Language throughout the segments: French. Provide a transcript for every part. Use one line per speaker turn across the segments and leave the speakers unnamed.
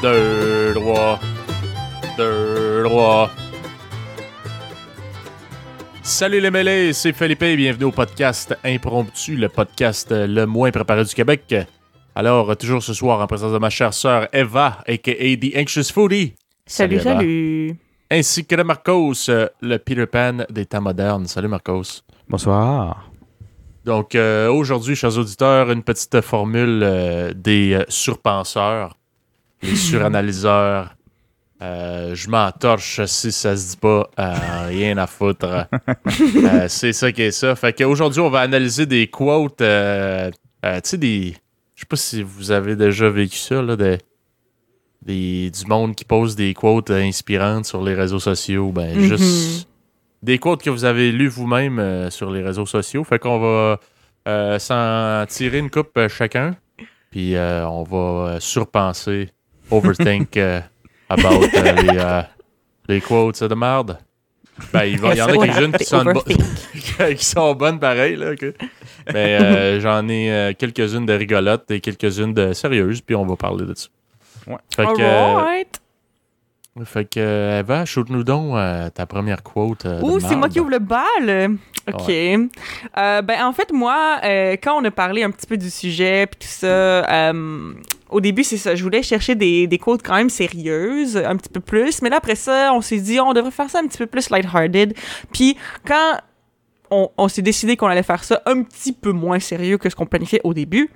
Deux, trois. Deux, trois. Salut les mêlés, c'est Philippe et bienvenue au podcast Impromptu, le podcast le moins préparé du Québec. Alors, toujours ce soir, en présence de ma chère sœur Eva, a.k.a. The Anxious Foodie.
Salut,
Salut,
salut.
Ainsi que de Marcos, le Peter Pan des temps modernes. Salut Marcos.
Bonsoir.
Donc, euh, aujourd'hui, chers auditeurs, une petite formule euh, des euh, surpenseurs, les suranalyseurs. Euh, je m'en torche si ça se dit pas, euh, rien à foutre. Euh, c'est ça qui est ça. Fait qu'aujourd'hui, on va analyser des quotes, euh, tu sais, des. Je sais pas si vous avez déjà vécu ça, là, des, des- du monde qui pose des quotes inspirantes sur les réseaux sociaux. Ben,
Mhm.
juste des quotes que vous avez lues vous-même sur les réseaux sociaux. Fait qu'on va s'en tirer une coupe chacun. Puis on va surpenser, overthink euh, about euh, les, euh, les quotes de merde. Ben, il, va- il y en a quelques-unes qui sont, bo- qui sont bonnes pareil. Là, ok. Mais euh, j'en ai euh, quelques-unes de rigolotes et quelques-unes de sérieuses. Puis on va parler de ça.
Ouais.
Fait que, euh,
Alright.
Fait que euh, Eva, shoot-nous donc euh, ta première quote. euh,
Ouh, c'est moi qui ouvre le bal. OK. Euh, ben, en fait, moi, quand on a parlé un petit peu du sujet, puis tout ça, au début, c'est ça. Je voulais chercher des, des quotes quand même sérieuses, un petit peu plus. Mais là, après ça, on s'est dit, on devrait faire ça un petit peu plus lighthearted. Puis, quand on, on s'est décidé qu'on allait faire ça un petit peu moins sérieux que ce qu'on planifiait au début,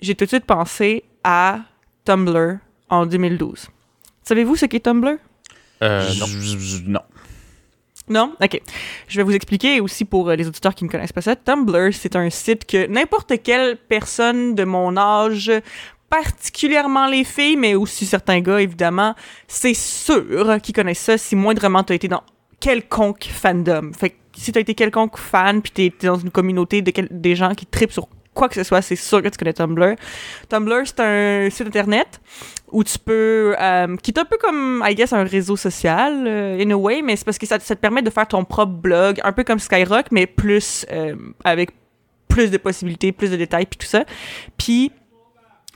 j'ai tout de suite pensé à Tumblr en 2012. Savez-vous ce qu'est Tumblr?
Euh, non.
J- non.
Non? OK. Je vais vous expliquer aussi pour euh, les auditeurs qui ne connaissent pas ça. Tumblr, c'est un site que n'importe quelle personne de mon âge, particulièrement les filles, mais aussi certains gars, évidemment, c'est sûr qu'ils connaissent ça si moindrement tu as été dans quelconque fandom. Fait que si tu as été quelconque fan, puis tu es, dans une communauté de quel- des gens qui tripent sur quoi que ce soit, c'est sûr que tu connais Tumblr. Tumblr, c'est un site internet où tu peux, euh, qui est un peu comme, I guess, un réseau social, euh, in a way, mais c'est parce que ça, te permet de faire ton propre blog, un peu comme Skyrock, mais plus, euh, avec plus de possibilités, plus de détails, puis tout ça. Puis,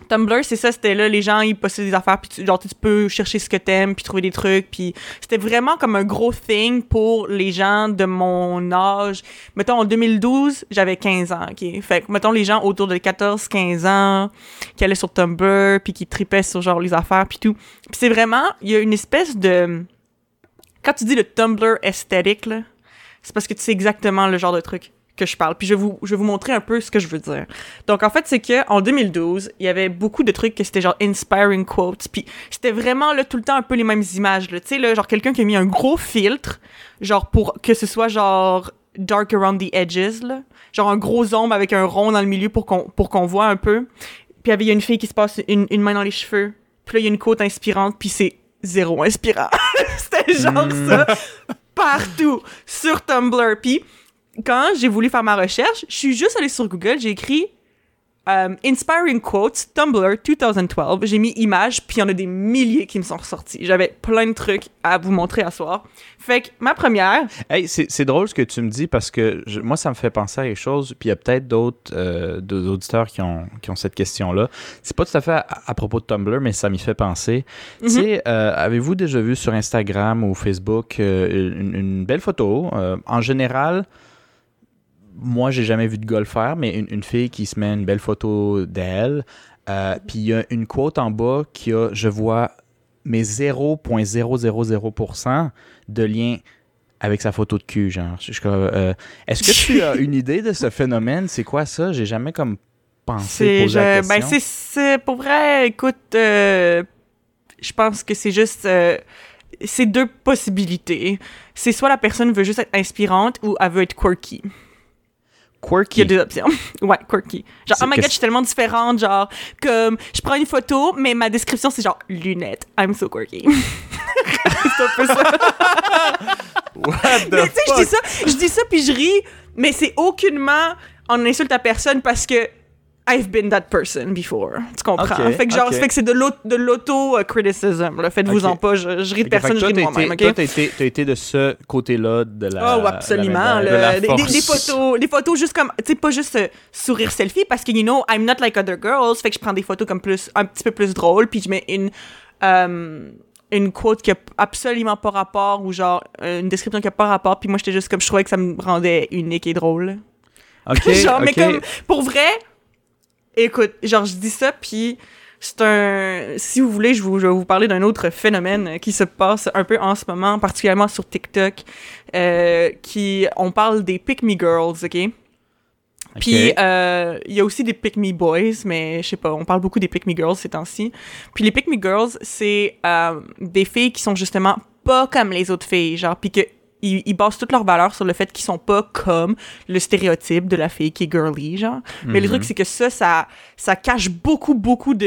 Tumblr, c'est ça, c'était là, les gens, ils postaient des affaires, puis tu, genre, tu peux chercher ce que t'aimes, puis trouver des trucs, puis c'était vraiment comme un gros thing pour les gens de mon âge. Mettons, en 2012, j'avais 15 ans, OK? Fait que, mettons, les gens autour de 14-15 ans qui allaient sur Tumblr, puis qui tripaient sur, genre, les affaires, puis tout. Puis c'est vraiment, il y a une espèce de... Quand tu dis le Tumblr esthétique, là, c'est parce que tu sais exactement le genre de truc que je parle. Puis je vais vous, je vais vous montrer un peu ce que je veux dire. Donc, en fait, c'est que en 2012, il y avait beaucoup de trucs que c'était genre inspiring quotes. Puis c'était vraiment là tout le temps un peu les mêmes images. Tu sais, là, genre quelqu'un qui a mis un gros filtre, genre pour que ce soit genre dark around the edges, là. Genre un gros ombre avec un rond dans le milieu pour qu'on pour qu'on voit un peu. Puis il y a une fille qui se passe une, une main dans les cheveux. Puis là, il y a une quote inspirante, puis c'est zéro inspirant. c'était genre ça partout sur Tumblr. Puis quand j'ai voulu faire ma recherche, je suis juste allée sur Google, j'ai écrit euh, Inspiring Quotes, Tumblr 2012. J'ai mis images, puis il y en a des milliers qui me sont ressortis. J'avais plein de trucs à vous montrer à soir. Fait que ma première,
Hey, c'est drôle ce que tu me dis parce que je- moi, ça me fait penser à quelque chose. Puis il y a peut-être d'autres euh, auditeurs qui ont, qui ont cette question-là. C'est pas tout à fait à, à propos de Tumblr, mais ça m'y fait penser. Tu sais, euh, avez-vous déjà vu sur Instagram ou Facebook euh, une, une belle photo? En général, moi, j'ai jamais vu de golfeur, mais une, une fille qui se met une belle photo d'elle. Euh, Puis il y a une quote en bas qui a, je vois, mais 0.000% de lien avec sa photo de cul, genre. Euh, Est-ce que tu as une idée de ce phénomène? C'est quoi ça? J'ai jamais comme pensé poser la
je- ben
question.
c'est c'est pour vrai écoute euh, je pense que c'est juste euh, c'est deux possibilités. C'est soit la personne veut juste être inspirante ou elle veut être quirky. Il y
Quirky.
a deux options. ouais, quirky. Genre, oh my god, je suis tellement différente. Genre, comme, je prends une photo, mais ma description, c'est genre, lunettes. I'm so quirky. c'est un peu ça.
What the
Mais tu sais, je dis
fuck?
ça, je dis ça, puis je ris, mais c'est aucunement en insulte à personne parce que I've been that person before. Tu comprends?
Ok,
fait que genre,
ok.
fait que c'est de l'au- de l'auto-criticism. là. Faites-vous en
Ok.
pas. Je, je ris de personne, je ris de moi-même.
toi, t'as été, été de ce côté-là de la.
Oh, absolument.
la de la
Des, des- photos, des photos juste comme, tu sais, pas juste euh, sourire selfie parce que, you know, I'm not like other girls. Fait que je prends des photos comme plus, un petit peu plus drôles, puis je mets une, euh, une quote qui a absolument pas rapport ou genre euh, une description qui a pas rapport, puis moi j'étais juste comme, je trouvais que ça me rendait unique et drôle.
Ok,
genre, mais comme, pour vrai, écoute, genre, je dis ça, puis c'est un. Si vous voulez, je, vous, je vais vous parler d'un autre phénomène qui se passe un peu en ce moment, particulièrement sur TikTok, euh, qui. On parle des Pick Me Girls, OK? Puis, euh, il y a aussi des Pick Me Boys, mais je sais pas, on parle beaucoup des Pick Me Girls ces temps-ci. Puis les Pick Me Girls, c'est euh, des filles qui sont justement pas comme les autres filles, genre, puis que ils, ils basent toute leur valeur sur le fait qu'ils sont pas comme le stéréotype de la fille qui est girly, genre. Mais le
Mhm.
truc, c'est que ça, ça, ça cache beaucoup, beaucoup de,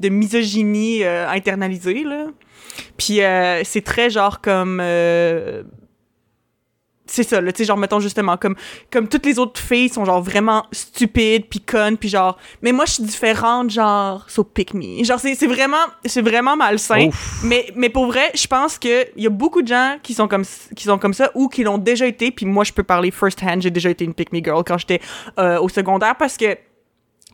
de misogynie euh, internalisée, là. Puis euh, c'est très genre comme... euh, c'est ça, là, tu sais, genre, mettons justement, comme, comme toutes les autres filles sont genre vraiment stupides, puis connes, puis genre, mais moi je suis différente, genre, so pick me. Genre, c'est c'est vraiment, c'est vraiment malsain.
Ouf.
Mais, mais pour vrai, je pense qu'il y a beaucoup de gens qui sont comme, qui sont comme ça ou qui l'ont déjà été. Puis moi, je peux parler first hand. J'ai déjà été une pick me girl quand j'étais euh, au secondaire parce que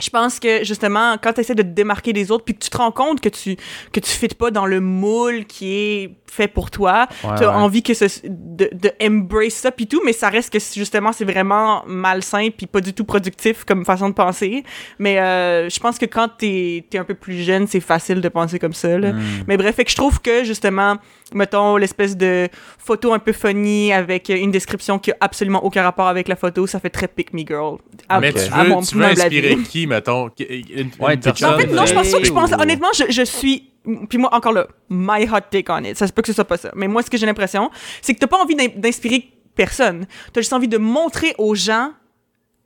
je pense que justement, quand tu essaies de te démarquer des autres puis que tu te rends compte que tu que tu fites pas dans le moule qui est fait pour toi,
Ouais,
tu as
ouais.
envie que ce, de, de embrace ça puis tout, mais ça reste que justement c'est vraiment malsain puis pas du tout productif comme façon de penser. Mais euh, je pense que quand t'es es un peu plus jeune, c'est facile de penser comme ça. Là.
Mm.
Mais bref, fait que je trouve que justement, mettons l'espèce de photo un peu funny avec une description qui a absolument aucun rapport avec la photo, ça fait très pick me girl. À-
Mais tu
à
veux,
mon
tu veux inspirer qui, mettons? Une,
Ouais,
une personne,
En fait, non, je pense pas. Je pense,
ou-
honnêtement, je, je suis. Puis moi, encore là, my hot take on it. Ça se peut que ce soit pas ça. Mais moi, ce que j'ai l'impression, c'est que t'as pas envie d'in- d'inspirer personne. T'as juste envie de montrer aux gens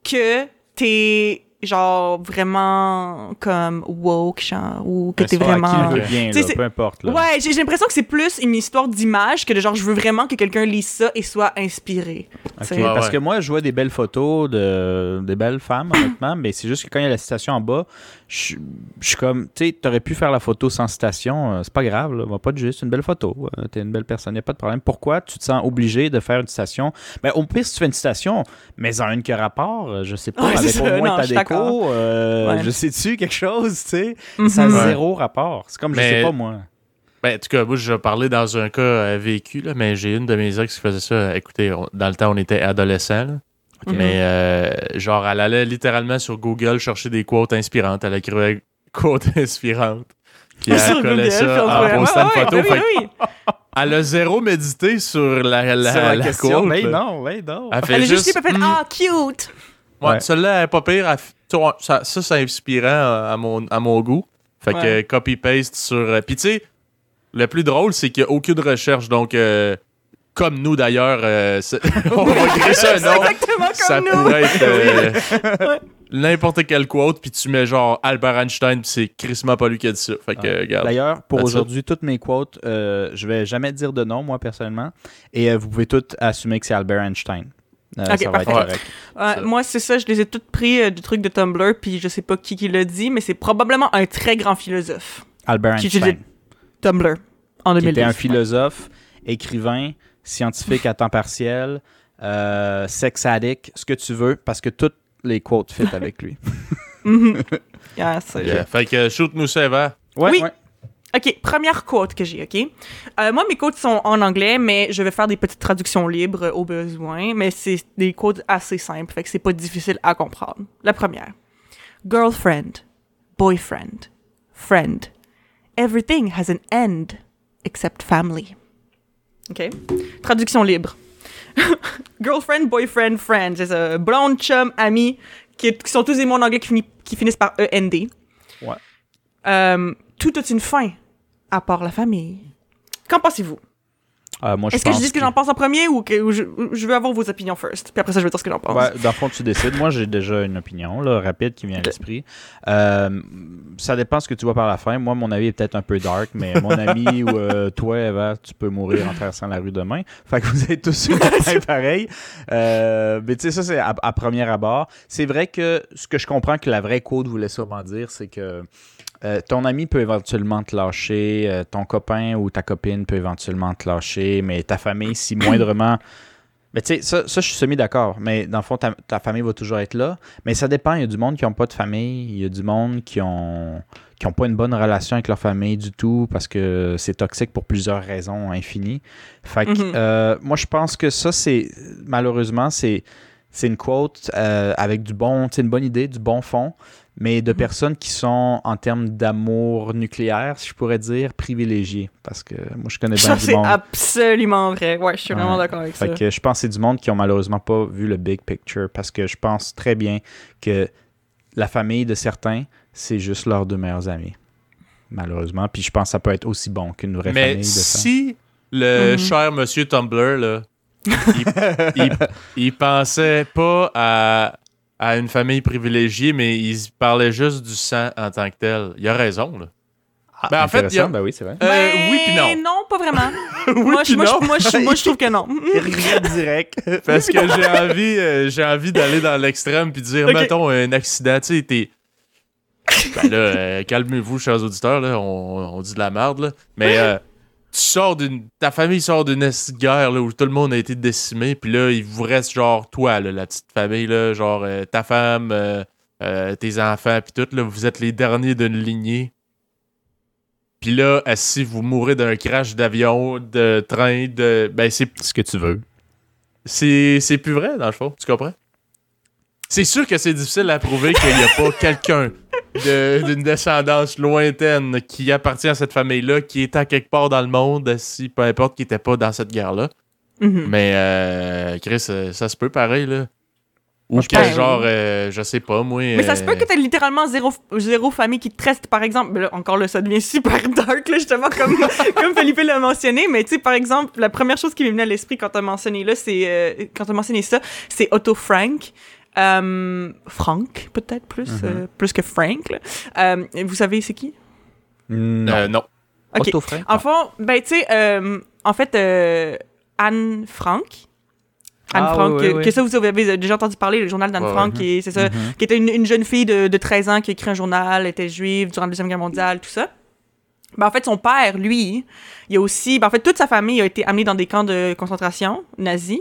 que t'es genre vraiment comme woke, genre, ou que
Mais
t'es vraiment.
Qui le veut bien, là, peu importe. Là.
Ouais, j'ai l'impression que c'est plus une histoire d'image que de genre, je veux vraiment que quelqu'un lise ça et soit inspiré.
Ouais,
parce
ouais.
que moi, je vois des belles photos de des belles femmes, honnêtement, mais c'est juste que quand il y a la citation en bas, je je suis comme, tu sais, t'aurais pu faire la photo sans citation, euh, c'est pas grave, là, va pas de juste une belle photo, euh, t'es une belle personne, y a pas de problème. Pourquoi tu te sens obligé de faire une citation Ben au pire, si tu fais une citation, mais en une qui a rapport, euh, je sais pas,
Ouais,
avec
c'est
au
ça,
moins
non,
ta
je
déco, euh,
Ouais.
je sais-tu quelque chose, tu sais,
Mhm.
ça a
Ouais.
zéro rapport. C'est comme, je sais pas moi.
Ben, en tout cas, moi, je parlais dans un cas euh, vécu, là, mais j'ai une de mes ex qui faisait ça. Écoutez, on- dans le temps, on était adolescents, là. Mais euh, genre, elle allait littéralement sur Google chercher des quotes inspirantes. Elle écrivait quotes inspirantes. Puis elle collait ça en postant une
ouais,
photo. que. Elle a zéro médité sur la, la,
Sur la,
la
question,
quote.
mais
là.
non, ouais, non.
Elle fait
Elle a juste
juste.
dit, elle fait,
hmm,
ah, cute!
Ouais,
Ouais.
celle-là, elle est pas pire. elle ça, ça, c'est inspirant à à mon, à mon goût. Fait que
Ouais.
euh, copy-paste sur. euh, Puis tu sais, le plus drôle, c'est qu'il n'y a aucune recherche. Donc, euh, comme nous d'ailleurs, euh, on va créer ça un
C'est
nom.
exactement comme
Ça
nous!
pourrait être euh, n'importe quelle quote, puis tu mets genre Albert Einstein, puis c'est crissement pas lui qui a dit ça. Fait que, euh, regarde.
D'ailleurs, pour
That's it.
aujourd'hui, toutes mes quotes, euh, je vais jamais dire de nom, moi, personnellement. Et euh, vous pouvez toutes assumer que c'est Albert Einstein. Euh,
Ok,
ça va être
parfait.
correct.
Ouais,
Ça.
moi, c'est ça, je les ai toutes pris euh, du truc de Tumblr, puis je sais pas qui qui l'a dit, mais c'est probablement un très grand philosophe.
Albert
Qui
Einstein,
utilisait Tumblr, en
qui
2010.
était un philosophe, écrivain, scientifique à temps partiel, euh, sex addict, ce que tu veux, parce que toutes les quotes fit avec lui.
Mhm. Yeah, c'est-
Yeah. Fait que shoot-nous ça, Eva.
Ouais,
Oui.
ouais.
OK, première quote que j'ai, OK? Euh, moi, mes quotes sont en anglais, mais je vais faire des petites traductions libres au besoin, mais c'est des quotes assez simples, fait que c'est pas difficile à comprendre. La première. Girlfriend, boyfriend, friend. Everything has an end except family. OK? Traduction libre. Girlfriend, boyfriend, friend. C'est ça. Blonde, chum, ami, qui, qui sont tous des mots en anglais qui finissent par END.
Ouais.
Euh, tout a une fin, à part la famille. Qu'en pensez-vous?
Euh, moi,
Est-ce que je dis ce que j'en pense en premier ou que ou je, veux avoir vos opinions first? Puis après ça, je vais dire ce que j'en pense.
Ouais, dans le fond, tu décides. Moi, j'ai déjà une opinion là, rapide qui vient à l'esprit. Euh, ça dépend ce que tu vois par la fin. Moi, mon avis est peut-être un peu dark, mais mon ami ou euh, toi, Eva, tu peux mourir en traversant la rue demain. Fait que vous êtes tous sur pareil. Euh, mais tu sais, ça, c'est à, à premier abord. C'est vrai que ce que je comprends que la vraie code voulait sûrement dire, c'est que euh, ton ami peut éventuellement te lâcher, euh, ton copain ou ta copine peut éventuellement te lâcher, mais ta famille, si moindrement. Mais tu sais, ça, ça, je suis semi-d'accord. Mais dans le fond, ta, ta famille va toujours être là. Mais ça dépend. Il y a du monde qui n'ont pas de famille. Il y a du monde qui ont qui ont pas une bonne relation avec leur famille du tout parce que c'est toxique pour plusieurs raisons infinies. Fait que,
Mhm.
euh, moi, je pense que ça, c'est malheureusement, c'est c'est une quote euh, avec du bon, sais, une bonne idée, du bon fond, mais de personnes qui sont, en termes d'amour nucléaire, si je pourrais dire, privilégiées. Parce que moi, je connais bien
Ça,
du
c'est
monde.
absolument vrai. Ouais, je suis vraiment d'accord avec ça.
Fait que je pense que c'est du monde qui ont malheureusement pas vu le big picture parce que je pense très bien que la famille de certains, c'est juste leurs deux meilleurs amis. Malheureusement. Puis je pense que ça peut être aussi bon qu'une vraie famille
Mais
de ça.
si le
Mhm.
cher monsieur Tumblr, là, il, il- il pensait pas à, à une famille privilégiée, mais il parlait juste du sang en tant que tel, il a raison. Là.
Ah,
Ben, en fait, il y a-
ben oui, c'est vrai.
Euh,
Ben,
oui puis non.
Non, pas vraiment.
oui
moi, je,
puis
moi, je-
non.
moi, je- moi, je trouve que non.
Regrette direct.
Parce que j'ai envie, euh, j'ai envie d'aller dans l'extrême puis dire, mettons, un accident, tu sais, t'es. Ben là, euh, calmez-vous, chers auditeurs, là, on, on dit de la merde, là. Mais euh, tu sors d'une. Ta famille sort d'une guerre là, où tout le monde a été décimé, puis là, il vous reste genre toi, là, la petite famille, là, genre euh, ta femme, euh, euh, tes enfants, puis tout, là, vous êtes les derniers d'une lignée. Puis là, si vous mourrez d'un crash d'avion, de train, de. Ben, c'est
Ce que tu veux.
c'est c'est plus vrai, dans le fond. Tu comprends? C'est sûr que c'est difficile à prouver qu'il n'y a pas quelqu'un de- d'une descendance lointaine qui appartient à cette famille-là, qui est à quelque part dans le monde, si peu importe qui n'était pas dans cette guerre-là.
Mhm.
Mais, euh, Chris, euh, ça se peut pareil, là. Ou que,
pense-
genre, euh, je sais pas, moi.
Mais ça se peut
euh,
que t'aies littéralement zéro, zéro famille qui te reste, par exemple. Ben là, encore là, ça devient super dark, là, justement, comme, comme Felipe l'a mentionné. Mais tu sais, par exemple, la première chose qui m'est venue à l'esprit quand t'as mentionné là, c'est euh, quand t'as mentionné ça, c'est Otto Frank. Euh, Frank, peut-être plus,
Mhm.
euh, plus que Frank. là. Euh, vous savez, c'est qui?
Non.
euh, non.
Ok.
Frank?
En fond, ben, tu sais, euh, en fait, euh, Anne Frank. Anne
Ah,
Frank,
oui, oui,
que,
oui.
que ça, vous avez déjà entendu parler, le journal d'Anne
Ouais,
Frank, qui est- c'est ça,
Mhm.
qui était une, une jeune fille de, de 13 ans qui a écrit un journal, était juive durant la Deuxième Guerre mondiale, tout ça. Ben, en fait, son père, lui, il a aussi... Ben, en fait, toute sa famille a été amenée dans des camps de concentration nazis.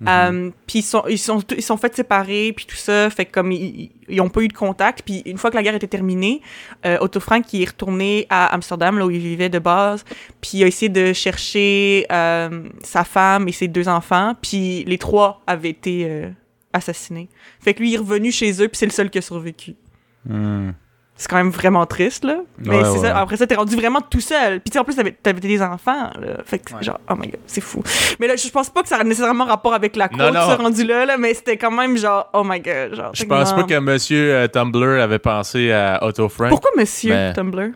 Mhm.
Euh, puis ils sont, ils sont ils sont fait séparer puis tout ça. Fait que comme ils, ils- ils ont pas eu de contact. Puis une fois que la guerre était terminée euh, Otto Frank il est retourné à Amsterdam là où il vivait de base. Puis il a essayé de chercher euh, sa femme et ses deux enfants. Puis les trois avaient été euh, assassinés. Fait que lui il est revenu chez eux puis c'est le seul qui a survécu.
Hmm.
C'est quand même vraiment triste là mais
Ouais,
c'est
ouais,
ça après ça t'es rendu vraiment tout seul puis tu sais, en plus t'avais t'avais des enfants là fait que
Ouais.
genre oh my god c'est fou mais là je pense pas que ça a nécessairement rapport avec la
non.
ce rendu là, là mais c'était quand même genre oh my god genre
Je pense pas que monsieur euh, Tumblr avait pensé à Otto Frank.
pourquoi monsieur
Mais-
Tumblr?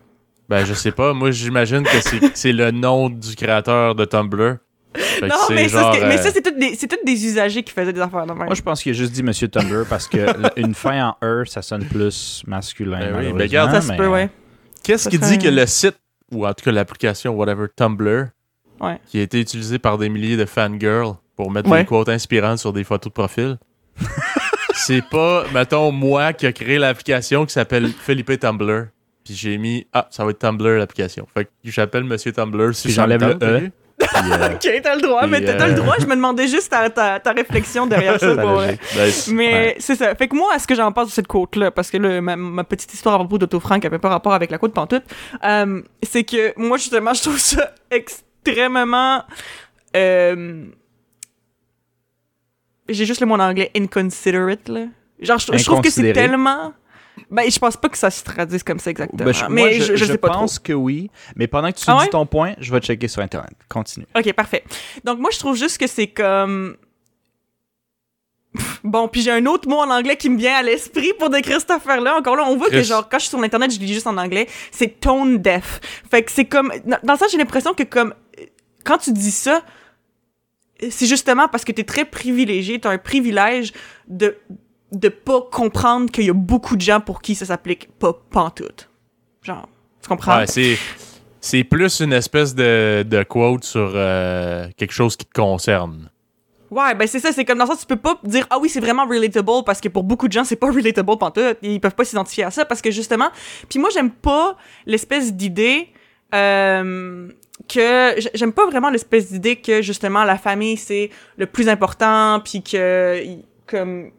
Ben, je sais pas. Moi, j'imagine que c'est c'est le nom du créateur de Tumblr. Fait
non mais ça,
genre,
c'est- mais
euh,
ça c'est tous des usagers qui faisaient des affaires de même
Moi, je pense qu'il a juste dit Monsieur Tumblr parce que une fin en E, ça sonne plus masculin.
Ben oui, ben regarde,
ça se
mais-
peut ouais
Qu'est-ce qui
serait-
dit que le site, ou en tout cas l'application, whatever, Tumblr,
Ouais.
qui a été utilisé par des milliers de fangirls pour mettre
Ouais.
des quotes inspirantes sur des photos de profil, c'est pas, mettons, moi qui a créé l'application qui s'appelle Philippe Tumblr. Puis j'ai mis, ah, ça va être Tumblr l'application. Fait que j'appelle Monsieur Tumblr si
j'enlève le E. euh,
ok t'as le droit mais t'as le
euh,
droit je me demandais juste ta, ta, ta réflexion derrière ça pour.
Ben,
Mais
Ouais.
c'est ça. Fait que moi, ce que j'en pense de cette côte-là, parce que là, ma, ma petite histoire à propos d'Otto Frank avait pas rapport avec la côte pantoute, euh, c'est que moi, justement, je trouve ça extrêmement... euh, J'ai juste le mot en anglais inconsiderate, là. Genre, je, je trouve que c'est tellement... Ben, je pense pas que ça se traduise comme ça exactement.
ben, je-
mais
moi,
je, je sais pas trop.
pense que oui. Mais pendant que tu
Ah
dis
ouais?
ton point, je vais checker sur Internet. Continue.
Ok, parfait. Donc moi, je trouve juste que c'est comme... Bon, puis j'ai un autre mot en anglais qui me vient à l'esprit pour décrire cette affaire-là. Encore là, on voit que genre, quand je suis sur Internet, je lis juste en anglais. C'est tone deaf. Fait que c'est comme... Dans sens, j'ai l'impression que comme... Quand tu dis ça, c'est justement parce que t'es très privilégié, t'as un privilège de de pas comprendre qu'il y a beaucoup de gens pour qui ça s'applique pas pantoute. Genre, tu comprends?
Ouais, c'est, c'est plus une espèce de, de quote sur euh, quelque chose qui te concerne.
Ouais, ben c'est ça, c'est comme dans ça, tu peux pas dire ah oui, c'est vraiment relatable parce que pour beaucoup de gens, c'est pas relatable pantoute, ils peuvent pas s'identifier à ça parce que justement, puis moi j'aime pas l'espèce d'idée euh, que j'aime pas vraiment l'espèce d'idée que justement la famille c'est le plus important puis que comme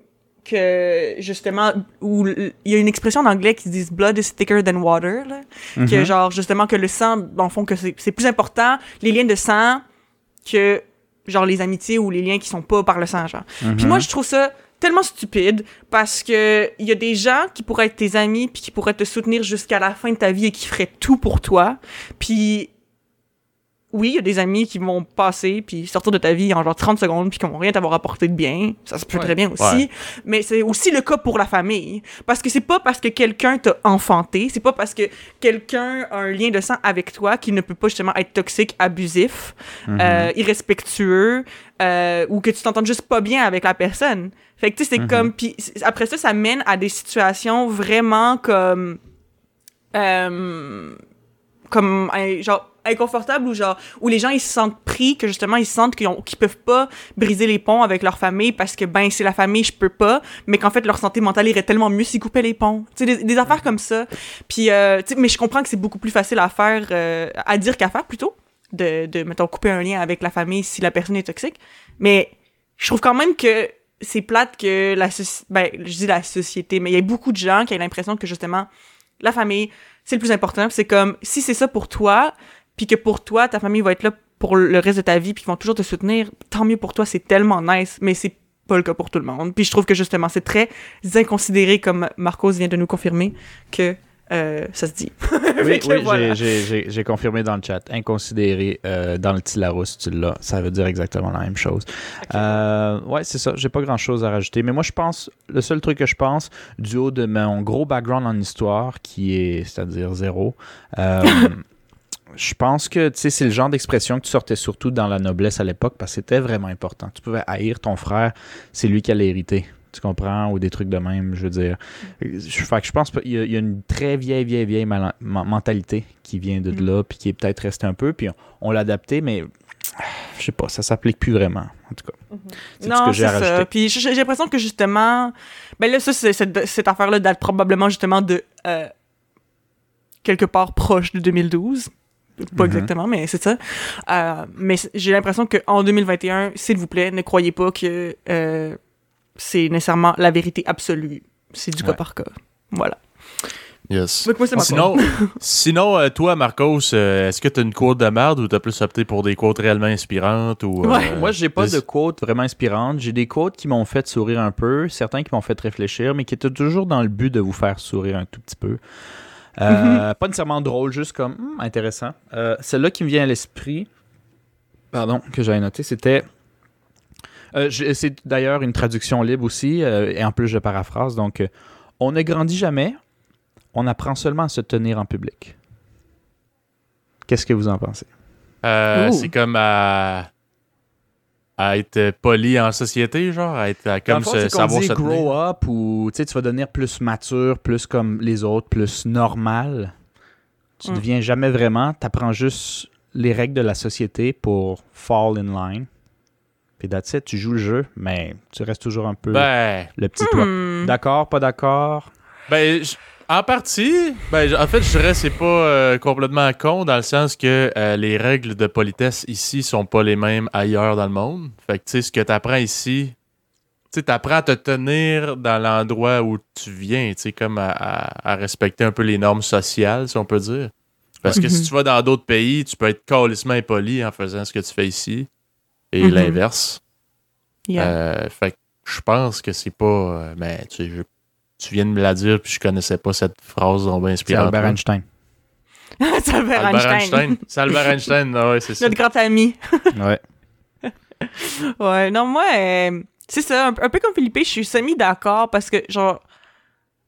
que justement où il y a une expression en anglais qui dit blood is thicker than water là, que
Mhm.
genre justement que le sang le fond que c'est plus important les liens de sang que genre les amitiés ou les liens qui sont pas par le sang genre. Puis moi je trouve ça tellement stupide parce que il y a des gens qui pourraient être tes amis puis qui pourraient te soutenir jusqu'à la fin de ta vie et qui feraient tout pour toi. Puis oui, il y a des amis qui vont passer puis sortir de ta vie en genre 30 secondes puis qui vont rien t'avoir apporté de bien. Ça se peut
Ouais.
très bien aussi.
Ouais.
Mais c'est aussi le cas pour la famille. Parce que c'est pas parce que quelqu'un t'a enfanté, c'est pas parce que quelqu'un a un lien de sang avec toi qui ne peut pas justement être toxique, abusif, euh, irrespectueux, euh, ou que tu t'entends juste pas bien avec la personne. Fait que tu sais, c'est comme... Puis après ça, ça mène à des situations vraiment comme... euh, comme genre inconfortable ou genre où les gens ils se sentent pris que justement ils se sentent qu'ils qu'ils peuvent pas briser les ponts avec leur famille parce que ben c'est la famille je peux pas mais qu'en fait leur santé mentale irait tellement mieux s'ils coupaient les ponts. Tu sais des, affaires comme ça. Puis euh, mais je comprends que c'est beaucoup plus facile à faire euh, à dire qu'à faire plutôt de de mettons couper un lien avec la famille si la personne est toxique. Mais je trouve quand même que c'est plate que la ben je dis la société mais il y a beaucoup de gens qui ont l'impression que justement la famille c'est le plus important. C'est comme si c'est ça pour toi puis que pour toi ta famille va être là pour le reste de ta vie puis qu'ils vont toujours te soutenir tant mieux pour toi c'est tellement nice mais c'est pas le cas pour tout le monde puis je trouve que justement c'est très inconsidéré comme Marcos vient de nous confirmer que euh, ça se dit
Oui, oui,
voilà.
j'ai- confirmé dans le chat. Inconsidéré euh, dans le petit Larousse, tu l'as. Ça veut dire exactement la même chose. Euh, ouais, c'est ça. J'ai pas grand chose à rajouter. Mais moi, je pense, le seul truc que je pense, du haut de mon gros background en histoire, qui est, c'est-à-dire zéro, je pense que tu sais, c'est le genre d'expression que tu sortais surtout dans la noblesse à l'époque parce que c'était vraiment important. Tu pouvais haïr ton frère, c'est lui qui allait hériter. Tu comprends? Ou des trucs de même, je veux dire. Je, fait que je pense qu'il y, y a une très vieille, vieille, vieille mentalité qui vient de
Mm.
là, puis qui est peut-être restée un peu, puis on, on l'a adapté, mais je sais pas, ça s'applique plus vraiment, en tout cas. C'est tout ce que j'ai
c'est ça. Puis j'ai l'impression que justement, ben là, ça, c'est- cette, cette affaire-là date probablement justement de euh, quelque part proche de 2012. Pas
Mhm.
exactement, mais c'est ça. Euh, mais j'ai l'impression qu'en 2021, s'il vous plaît, ne croyez pas que euh, c'est nécessairement la vérité absolue. C'est du cas par cas. Voilà.
Yes.
Donc moi,
Sinon, sinon euh, toi, Marcos, euh, est-ce que t'as une quote de merde ou t'as plus opté pour des quotes réellement inspirantes ou.
Ouais.
euh,
Moi, j'ai pas
des-
de quotes vraiment inspirantes. J'ai des quotes qui m'ont fait sourire un peu, certains qui m'ont fait réfléchir, mais qui étaient toujours dans le but de vous faire sourire un tout petit peu. Euh, Pas nécessairement drôle, juste comme Hmm, intéressant. Euh, Celle-là qui me vient à l'esprit, pardon, que j'avais noté, c'était. euh, je- c'est d'ailleurs une traduction libre aussi, euh, et en plus je paraphrase. Donc, euh, on ne grandit jamais, on apprend seulement à se tenir en public. Qu'est-ce que vous en pensez?
Euh, c'est comme à, à être poli en société, genre, à être à comme
fond,
se- savoir
dit
se tenir.
grow up ou tu sais, tu vas devenir plus mature, plus comme les autres, plus normal. Tu
Mm.
deviens jamais vraiment. Tu apprends juste les règles de la société pour fall in line. Puis that's it, tu joues le jeu, mais tu restes toujours un peu
Ben,
le petit toi.
Hmm.
D'accord, pas d'accord?
ben en partie, ben, en fait, je dirais que c'est pas euh, complètement con dans le sens que euh, les règles de politesse ici sont pas les mêmes ailleurs dans le monde. Fait que, tu sais, ce que t'apprends ici, tu sais, t'apprends à te tenir dans l'endroit où tu viens, tu sais, comme à, à- à respecter un peu les normes sociales, si on peut dire. Parce que si
Mhm.
tu vas dans d'autres pays, tu peux être calissement impoli en faisant ce que tu fais ici. Et
Mhm.
l'inverse.
Yeah.
Euh, fait que je pense que c'est pas. mais tu sais, je- tu viens de me la dire, puis je connaissais pas cette phrase donc bien
C'est
inspirante.
Albert. Einstein.
c'est Albert
Albert
Einstein.
Einstein. C'est Albert Einstein, ah ouais, c'est ça.
Notre grand ami.
ouais.
Ouais, non, moi, euh, c'est ça, un, un peu comme Philippe, je suis semi-d'accord parce que, genre,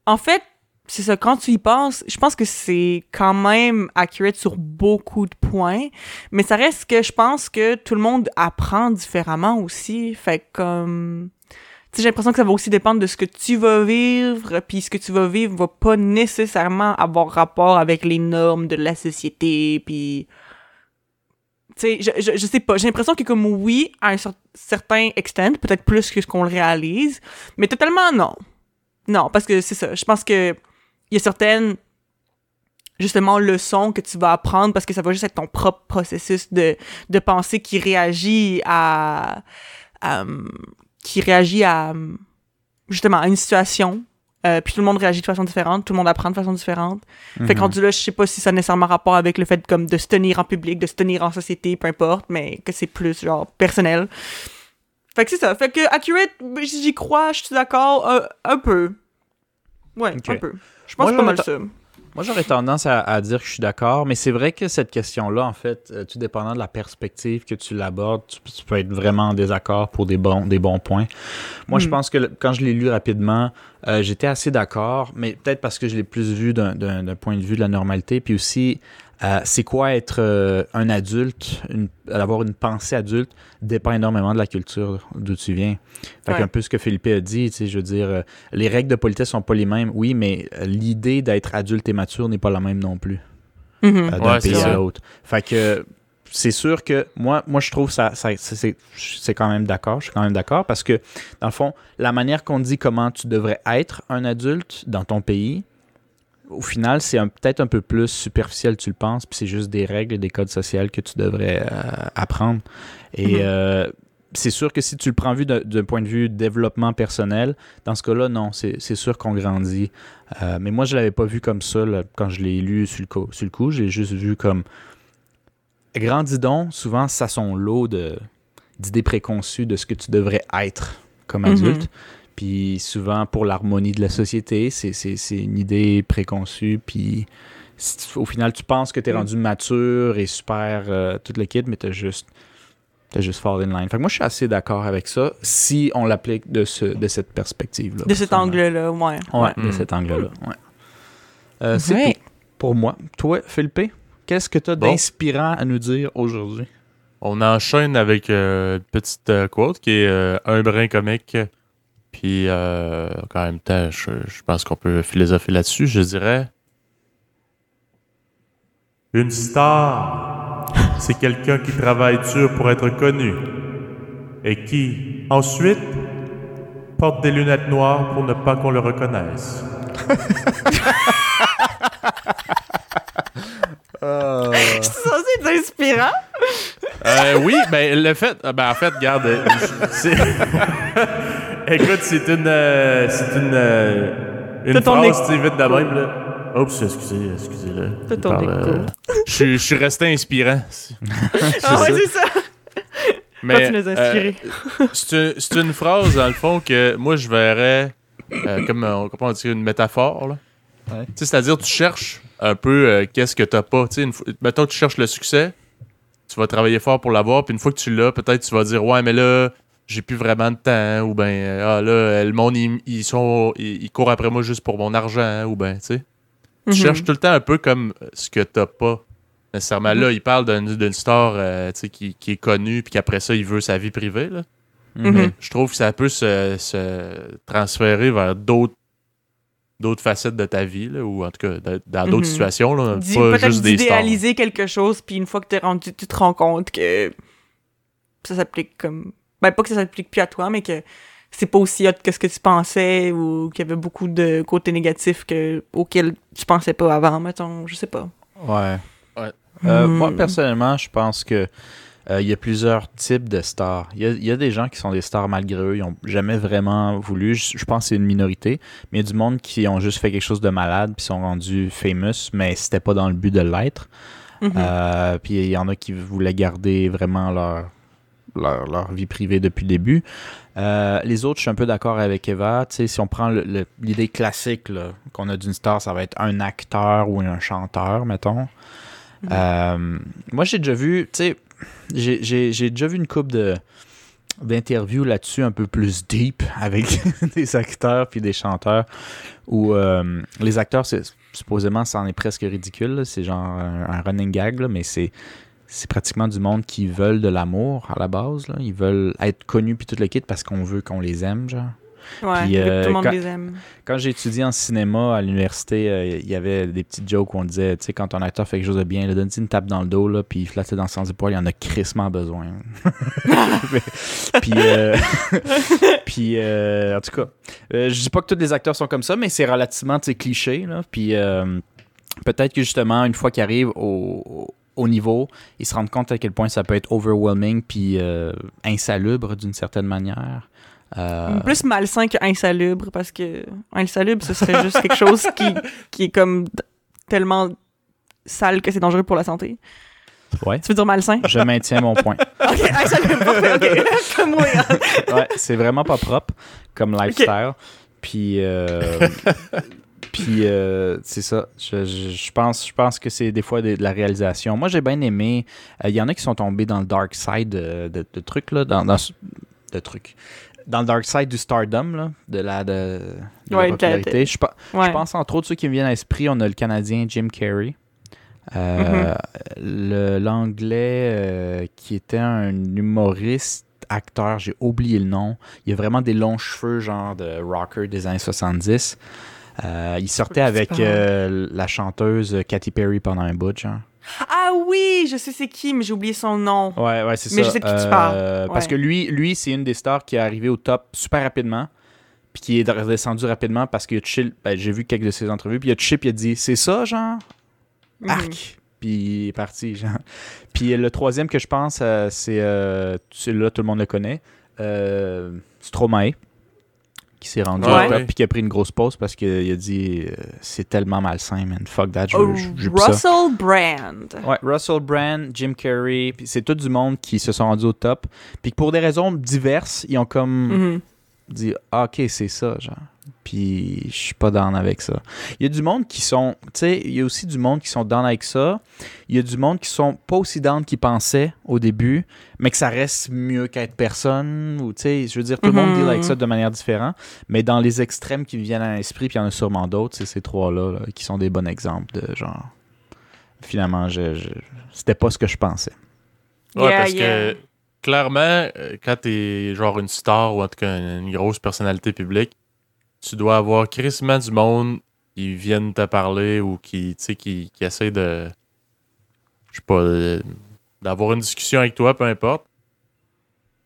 en fait, c'est ça, quand tu y penses, je pense que c'est quand même accurate sur beaucoup de points, mais ça reste que je pense que tout le monde apprend différemment aussi. Fait que, comme. J'ai l'impression que ça va aussi dépendre de ce que tu vas vivre, puis ce que tu vas vivre va pas nécessairement avoir rapport avec les normes de la société, puis. Tu sais, je, je, sais pas, j'ai l'impression que comme oui, à un cer- certain extent, peut-être plus que ce qu'on le réalise, mais totalement non. Non, parce que c'est ça, je pense que il y a certaines justement leçons que tu vas apprendre parce que ça va juste être ton propre processus de, de pensée qui réagit à, à, qui réagit à justement à une situation euh, puis tout le monde réagit de façon différente tout le monde apprend de façon différente. Fait que rendu là je sais pas si ça a nécessairement rapport avec le fait comme de se tenir en public de se tenir en société peu importe mais que c'est plus genre personnel. Fait que c'est ça. Fait que accurate j'y crois je suis d'accord un, un peu. Ouais un peu. Je pense
Moi,
pas mal ça
Moi, j'aurais tendance à, à dire que je suis d'accord, mais c'est vrai que cette question-là, en fait, euh, tout dépendant de la perspective que tu l'abordes, tu, tu peux être vraiment en désaccord pour des bons, des bons points. Moi, je
Mm.
pense que quand je l'ai lu rapidement, euh, j'étais assez d'accord, mais peut-être parce que je l'ai plus vu d'un point de vue de la normalité, puis aussi, euh, c'est quoi être euh, un adulte, une, avoir une pensée adulte, dépend énormément de la culture d'où tu viens. Fait
Ouais.
qu'un peu ce que Philippe a dit, tu sais, je veux dire, euh, les règles de politesse sont pas les mêmes, oui, mais l'idée d'être adulte et mature n'est pas la même non plus,
Mhm.
euh, d'un
Ouais,
pays à l'autre. Fait que c'est sûr que moi, moi je trouve ça, ça c'est quand même d'accord, je suis quand même d'accord parce que dans le fond, la manière qu'on dit comment tu devrais être un adulte dans ton pays, au final, c'est peut-être un peu plus superficiel, tu le penses, puis c'est juste des règles et des codes sociaux que tu devrais euh, apprendre. Et
Mhm.
euh, c'est sûr que si tu le prends vu d'un point de vue développement personnel, dans ce cas-là, non, c'est sûr qu'on grandit. Euh, mais moi, je l'avais pas vu comme ça là, quand je l'ai lu sur le, coup, sur le coup. J'ai juste vu comme grandis donc, souvent, ça son lot d'idées préconçues de ce que tu devrais être comme
Mhm.
adulte. Puis souvent, pour l'harmonie de la société, c'est- c'est c'est une idée préconçue. Puis au final, tu penses que tu es
Mm.
rendu mature et super euh, tout le kit, mais tu juste, as juste fall in line. Fait que moi, je suis assez d'accord avec ça si on l'applique de, ce, de cette perspective-là.
De cet angle-là, ouais.
Ouais, de
Mm.
cet angle-là. Ouais. Euh, c'est
Ouais.
tout pour moi. Toi, Philippe, qu'est-ce que tu as
Bon.
d'inspirant à nous dire aujourd'hui?
On enchaîne avec euh, une petite euh, quote qui est euh, un brin comique. Puis, euh, en même temps, je, je pense qu'on peut philosopher là-dessus. Je dirais Une star, c'est quelqu'un qui travaille dur pour être connu et qui, ensuite, porte des lunettes noires pour ne pas qu'on le reconnaisse.
C'est censé être inspirant.
Euh, oui, ben le fait, euh, ben en fait, regarde, euh, c'est- écoute, c'est une, euh, c'est une, euh, une
ton
phrase, tu sais, vite de même là. Oups, excusez, excusez là.
T'as
Il
ton
parle,
écho.
euh, Je suis- je suis resté inspirant.
Ah ouais,
ça.
c'est ça.
Mais
tu nous as inspiré.
euh, c'est une, phrase dans le fond que moi je verrais euh, comme on, comment on dit une métaphore là.
Ouais.
Tu sais, c'est-à-dire tu cherches un peu euh, qu'est-ce que t'as pas. Tu sais, une mettons que tu cherches le succès, tu vas travailler fort pour l'avoir, puis une fois que tu l'as, peut-être tu vas dire ouais mais là j'ai plus vraiment de temps ou ben euh, ah là le monde ils, ils sont ils, ils courent après moi juste pour mon argent ou ben tu sais. Tu
Mhm.
cherches tout le temps un peu comme ce que t'as pas. Nécessairement
Mhm.
là, il parle d'une d'une star euh, tu sais, qui, qui est connue, puis qu'après ça, il veut sa vie privée. Là.
Mhm.
Mais je trouve que ça peut se, se transférer vers d'autres d'autres facettes de ta vie, là, ou en tout cas de- dans d'autres
Mhm.
situations. Là,
Dis-
pas
Peut-être
juste des stars.
quelque chose, puis une fois que t'es rendu, tu te rends compte que ça s'applique comme. Ben, pas que ça s'applique plus à toi, mais que c'est pas aussi hot que ce que tu pensais ou qu'il y avait beaucoup de côtés négatifs que, auxquels tu pensais pas avant, mettons. Je sais pas.
Ouais.
Ouais.
Euh,
Hmm.
Moi, personnellement, je pense que euh, il y a plusieurs types de stars. Il y a, il y a des gens qui sont des stars malgré eux. Ils n'ont jamais vraiment voulu. Je, je pense que c'est une minorité. Mais il y a du monde qui ont juste fait quelque chose de malade puis sont rendus famous, mais c'était pas dans le but de l'être.
Mhm.
Euh, puis il y en a qui voulaient garder vraiment leur, leur, leur vie privée depuis le début. Euh, les autres, je suis un peu d'accord avec Eva. Si on prend l'idée classique qu'on a d'une star, ça va être un acteur ou un chanteur, mettons.
Mhm.
Euh, moi, j'ai déjà vu, tu sais, j'ai- déjà vu une coupe de, d'interviews là-dessus un peu plus deep avec des acteurs puis des chanteurs où euh, les acteurs, supposément, c'en est presque ridicule. C'est genre un, un running gag, là, mais c'est, c'est pratiquement du monde qui veulent de l'amour à la base. Là. Ils veulent être connus puis tout le kit parce qu'on veut qu'on les aime, genre.
Ouais,
euh,
tout le monde
quand-
les aime.
Quand j'ai étudié en cinéma à l'université, euh, il y avait des petites jokes où on disait, tu sais, quand ton acteur fait quelque chose de bien, là, donne-lui une tape dans le dos, là, puis il flatte dans le sens du poil, il en a crissement besoin. puis, euh, puis euh, en tout cas, je dis pas que tous les acteurs sont comme ça, mais c'est relativement, tu cliché, là. Puis peut-être que justement, une fois qu'ils arrivent au, au niveau, ils se rendent compte à quel point ça peut être overwhelming puis euh, insalubre d'une certaine manière. Euh,
Plus malsain que insalubre, parce que insalubre, ce serait juste quelque chose qui, qui est comme tellement sale que c'est dangereux pour la santé.
ouais,
Tu veux dire malsain?
je maintiens mon point.
ok, insalubre, ok. Hein.
ouais, c'est vraiment pas propre comme lifestyle. Puis, euh, puis euh, c'est ça. Je, je- je pense, je pense que c'est des fois de, de la réalisation. Moi, j'ai bien aimé. euh, Il y en a qui sont tombés dans le dark side de, de, de trucs là, dans, de trucs. Dans le dark side du stardom, là, de la, de, la
Ouais, de la-
popularité. Je,
Ouais.
je pense entre autres ceux qui me viennent à l'esprit, on a le Canadien Jim Carrey. Euh,
Mm-hmm.
L'anglais qui était un humoriste, acteur, j'ai oublié le nom. Il a vraiment des longs cheveux, genre de rocker des années 70. Euh, il sortait avec euh, la chanteuse Katy Perry pendant un bout, genre.
Ah oui, je sais c'est qui, mais j'ai oublié son nom.
Ouais, ouais, c'est ça.
Mais je sais de qui tu
Euh,
parles.
Parce que lui, lui c'est une des stars qui est arrivée au top super rapidement, puis qui est redescendu rapidement parce a chill. Ben, j'ai vu quelques de ses entrevues, puis il a puis il a dit C'est ça, genre?
Mhm.
Arc Puis il est parti, genre. Puis le troisième que je pense, euh, c'est. Euh, celui-là, tout le monde le connaît. Euh, Stromae, qui s'est rendu
Ouais.
au puis qui a pris une grosse pause parce qu'il a dit euh, C'est tellement malsain, man. Fuck that, je
Oh,
veux, je- ça.
Russell Brand.
Ouais, Russell Brand, Jim Carrey, puis c'est tout du monde qui se sont rendus au top. Puis que pour des raisons diverses, ils ont comme
Mhm.
dit ah, OK, c'est ça, genre. Puis je suis pas down avec ça. Il y a du monde qui sont, tu sais, il y a aussi du monde qui sont down avec ça. Il y a du monde qui sont pas aussi down qu'ils pensaient au début, mais que ça reste mieux qu'être personne. Ou tu sais, je veux dire, tout le monde
Mhm.
deal avec ça de manière différente. Mais dans les extrêmes qui me viennent à l'esprit, puis il y en a sûrement d'autres, c'est ces trois-là là, qui sont des bons exemples de genre. Finalement, je, je- c'était pas ce que je pensais.
Ouais,
Yeah,
parce
yeah.
que clairement, euh, quand t'es genre une star ou en tout cas une, une grosse personnalité publique, tu dois avoir crissement du monde qui viennent te parler ou qui, tu sais, qui, qui essaie de. Je sais pas, d'avoir une discussion avec toi, peu importe.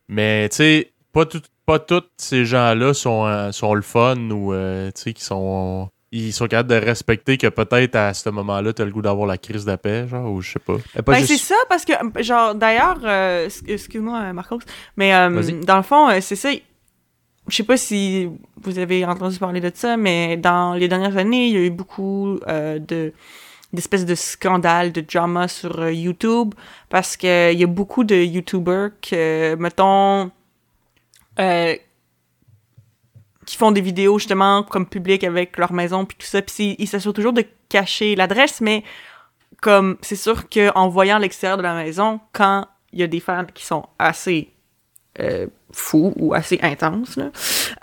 Mais, tu sais, pas, tout, pas tous ces gens-là sont, euh, sont le fun ou, euh, tu sais, qui sont. Ils sont capables de respecter que peut-être à ce moment-là, t'as le goût d'avoir la crise de paix, genre, ou je sais pas.
Pas
Ben,
juste-
c'est ça, parce que, genre, d'ailleurs, euh, ex- excuse-moi, Marcos, mais euh, dans le fond, c'est ça. Je sais pas si vous avez entendu parler de ça, mais dans les dernières années, il y a eu beaucoup euh, de d'espèces de scandales, de drama sur euh, YouTube, parce que il y a beaucoup de YouTubers que, mettons, euh, qui font des vidéos justement comme publiques avec leur maison puis tout ça, puis ils s'assurent toujours de cacher l'adresse, mais comme c'est sûr que en voyant l'extérieur de la maison, quand il y a des fans qui sont assez euh, fous ou assez intenses, là,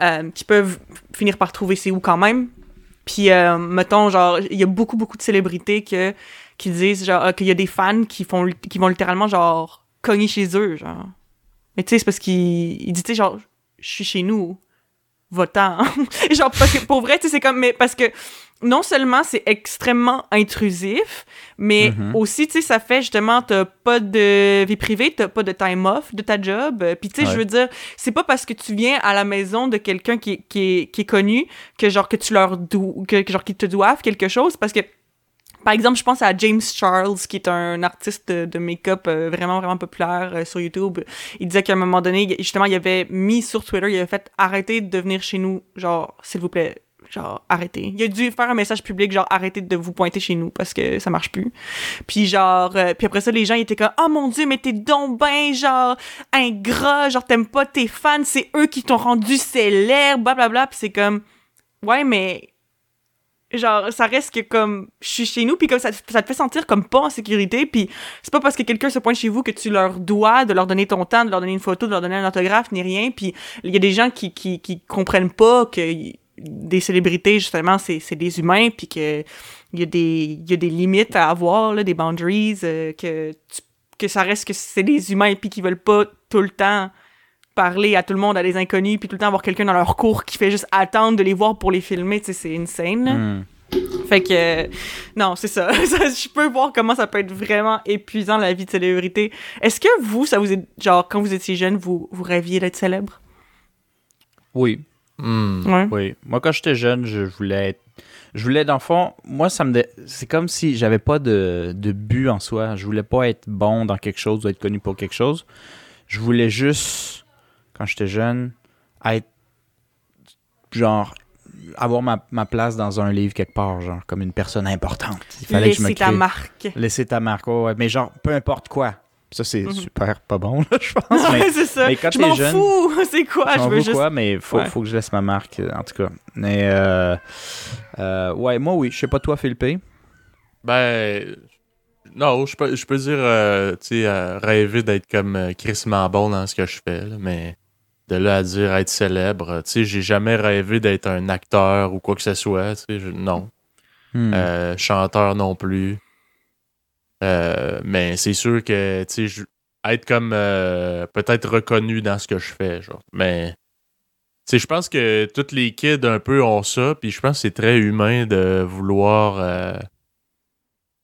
euh, qui peuvent finir par trouver c'est où quand même. Puis, euh, mettons, genre, il y a beaucoup, beaucoup de célébrités que, qui disent, genre, euh, qu'il y a des fans qui, font, qui vont littéralement, genre, cogner chez eux, genre. Mais tu sais, c'est parce qu'ils ils disent, tu sais, genre, je suis chez nous, votant. genre, pour vrai, tu sais, c'est comme, mais parce que non seulement c'est extrêmement intrusif, mais
Mhm.
aussi, tu sais, ça fait justement, t'as pas de vie privée, t'as pas de time off de ta job. Euh, Puis, tu sais,
Ouais.
je veux dire, c'est pas parce que tu viens à la maison de quelqu'un qui, est- qui, est, qui est connu que, genre, que tu leur dou que, que, genre, qu'ils te doivent quelque chose parce que. Par exemple, je pense à James Charles, qui est un artiste de, de make-up euh, vraiment, vraiment populaire euh, sur YouTube. Il disait qu'à un moment donné, justement, il avait mis sur Twitter, il avait fait arrêtez de venir chez nous, genre, s'il vous plaît, genre, arrêtez. Il a dû faire un message public, genre, arrêtez de vous pointer chez nous parce que ça marche plus. Puis genre, euh, puis après ça, les gens étaient comme, oh mon dieu, mais t'es donc ben, genre, ingrat, genre, t'aimes pas tes fans, c'est eux qui t'ont rendu célèbre, blablabla. Puis c'est comme, ouais, mais genre, ça reste que comme, je suis chez nous, puis comme ça, ça te fait sentir comme pas en sécurité, puis c'est pas parce que quelqu'un se pointe chez vous que tu leur dois de leur donner ton temps, de leur donner une photo, de leur donner un autographe, ni rien, puis il y a des gens qui, qui, qui comprennent pas que des célébrités, justement, c'est des humains, puis que il y, a des, y a des limites à avoir, là, des boundaries, euh, que, que ça reste que c'est des humains, puis qui veulent pas tout le temps parler à tout le monde, à des inconnus, puis tout le temps avoir quelqu'un dans leur cours qui fait juste attendre de les voir pour les filmer, tu sais, c'est insane. Mm. Fait que, non, c'est ça. Je peux voir comment ça peut être vraiment épuisant la vie de célébrité. Est-ce que vous, ça vous est, genre, quand vous étiez jeune, vous, vous rêviez d'être célèbre?
Oui.
Hmm.
Oui. Moi, quand j'étais jeune, je voulais être. Je voulais, dans le fond, moi, ça me. C'est comme si j'avais pas de, de but en soi. Je voulais pas être bon dans quelque chose ou être connu pour quelque chose. Je voulais juste quand j'étais jeune, être genre avoir ma, ma, place dans un livre quelque part, genre comme une personne importante.
Il fallait Laisser que je me ta marque.
Laisser ta marque, ouais, mais genre peu importe quoi. Ça, c'est mhm. super pas bon, là, je pense.
Mais, c'est ça. Mais quand je m'en jeune, fous, c'est quoi?
Je, je veux juste... quoi, mais il faut, faut, que je laisse ma marque, en tout cas. Mais, euh, euh, ouais, moi, oui. Je sais pas, toi, Philippe?
Ben, non, je peux, je peux dire, euh, tu sais, euh, rêver d'être comme Chris Mambon dans ce que je fais, là, mais de là à dire être célèbre. Tu sais, j'ai jamais rêvé d'être un acteur ou quoi que ce soit. Tu sais, non. Hmm. Euh, chanteur non plus. Euh, mais c'est sûr que, tu sais, être comme euh, peut-être reconnu dans ce que je fais, genre. Mais, tu sais, je pense que tous les kids un peu ont ça, puis je pense que c'est très humain de vouloir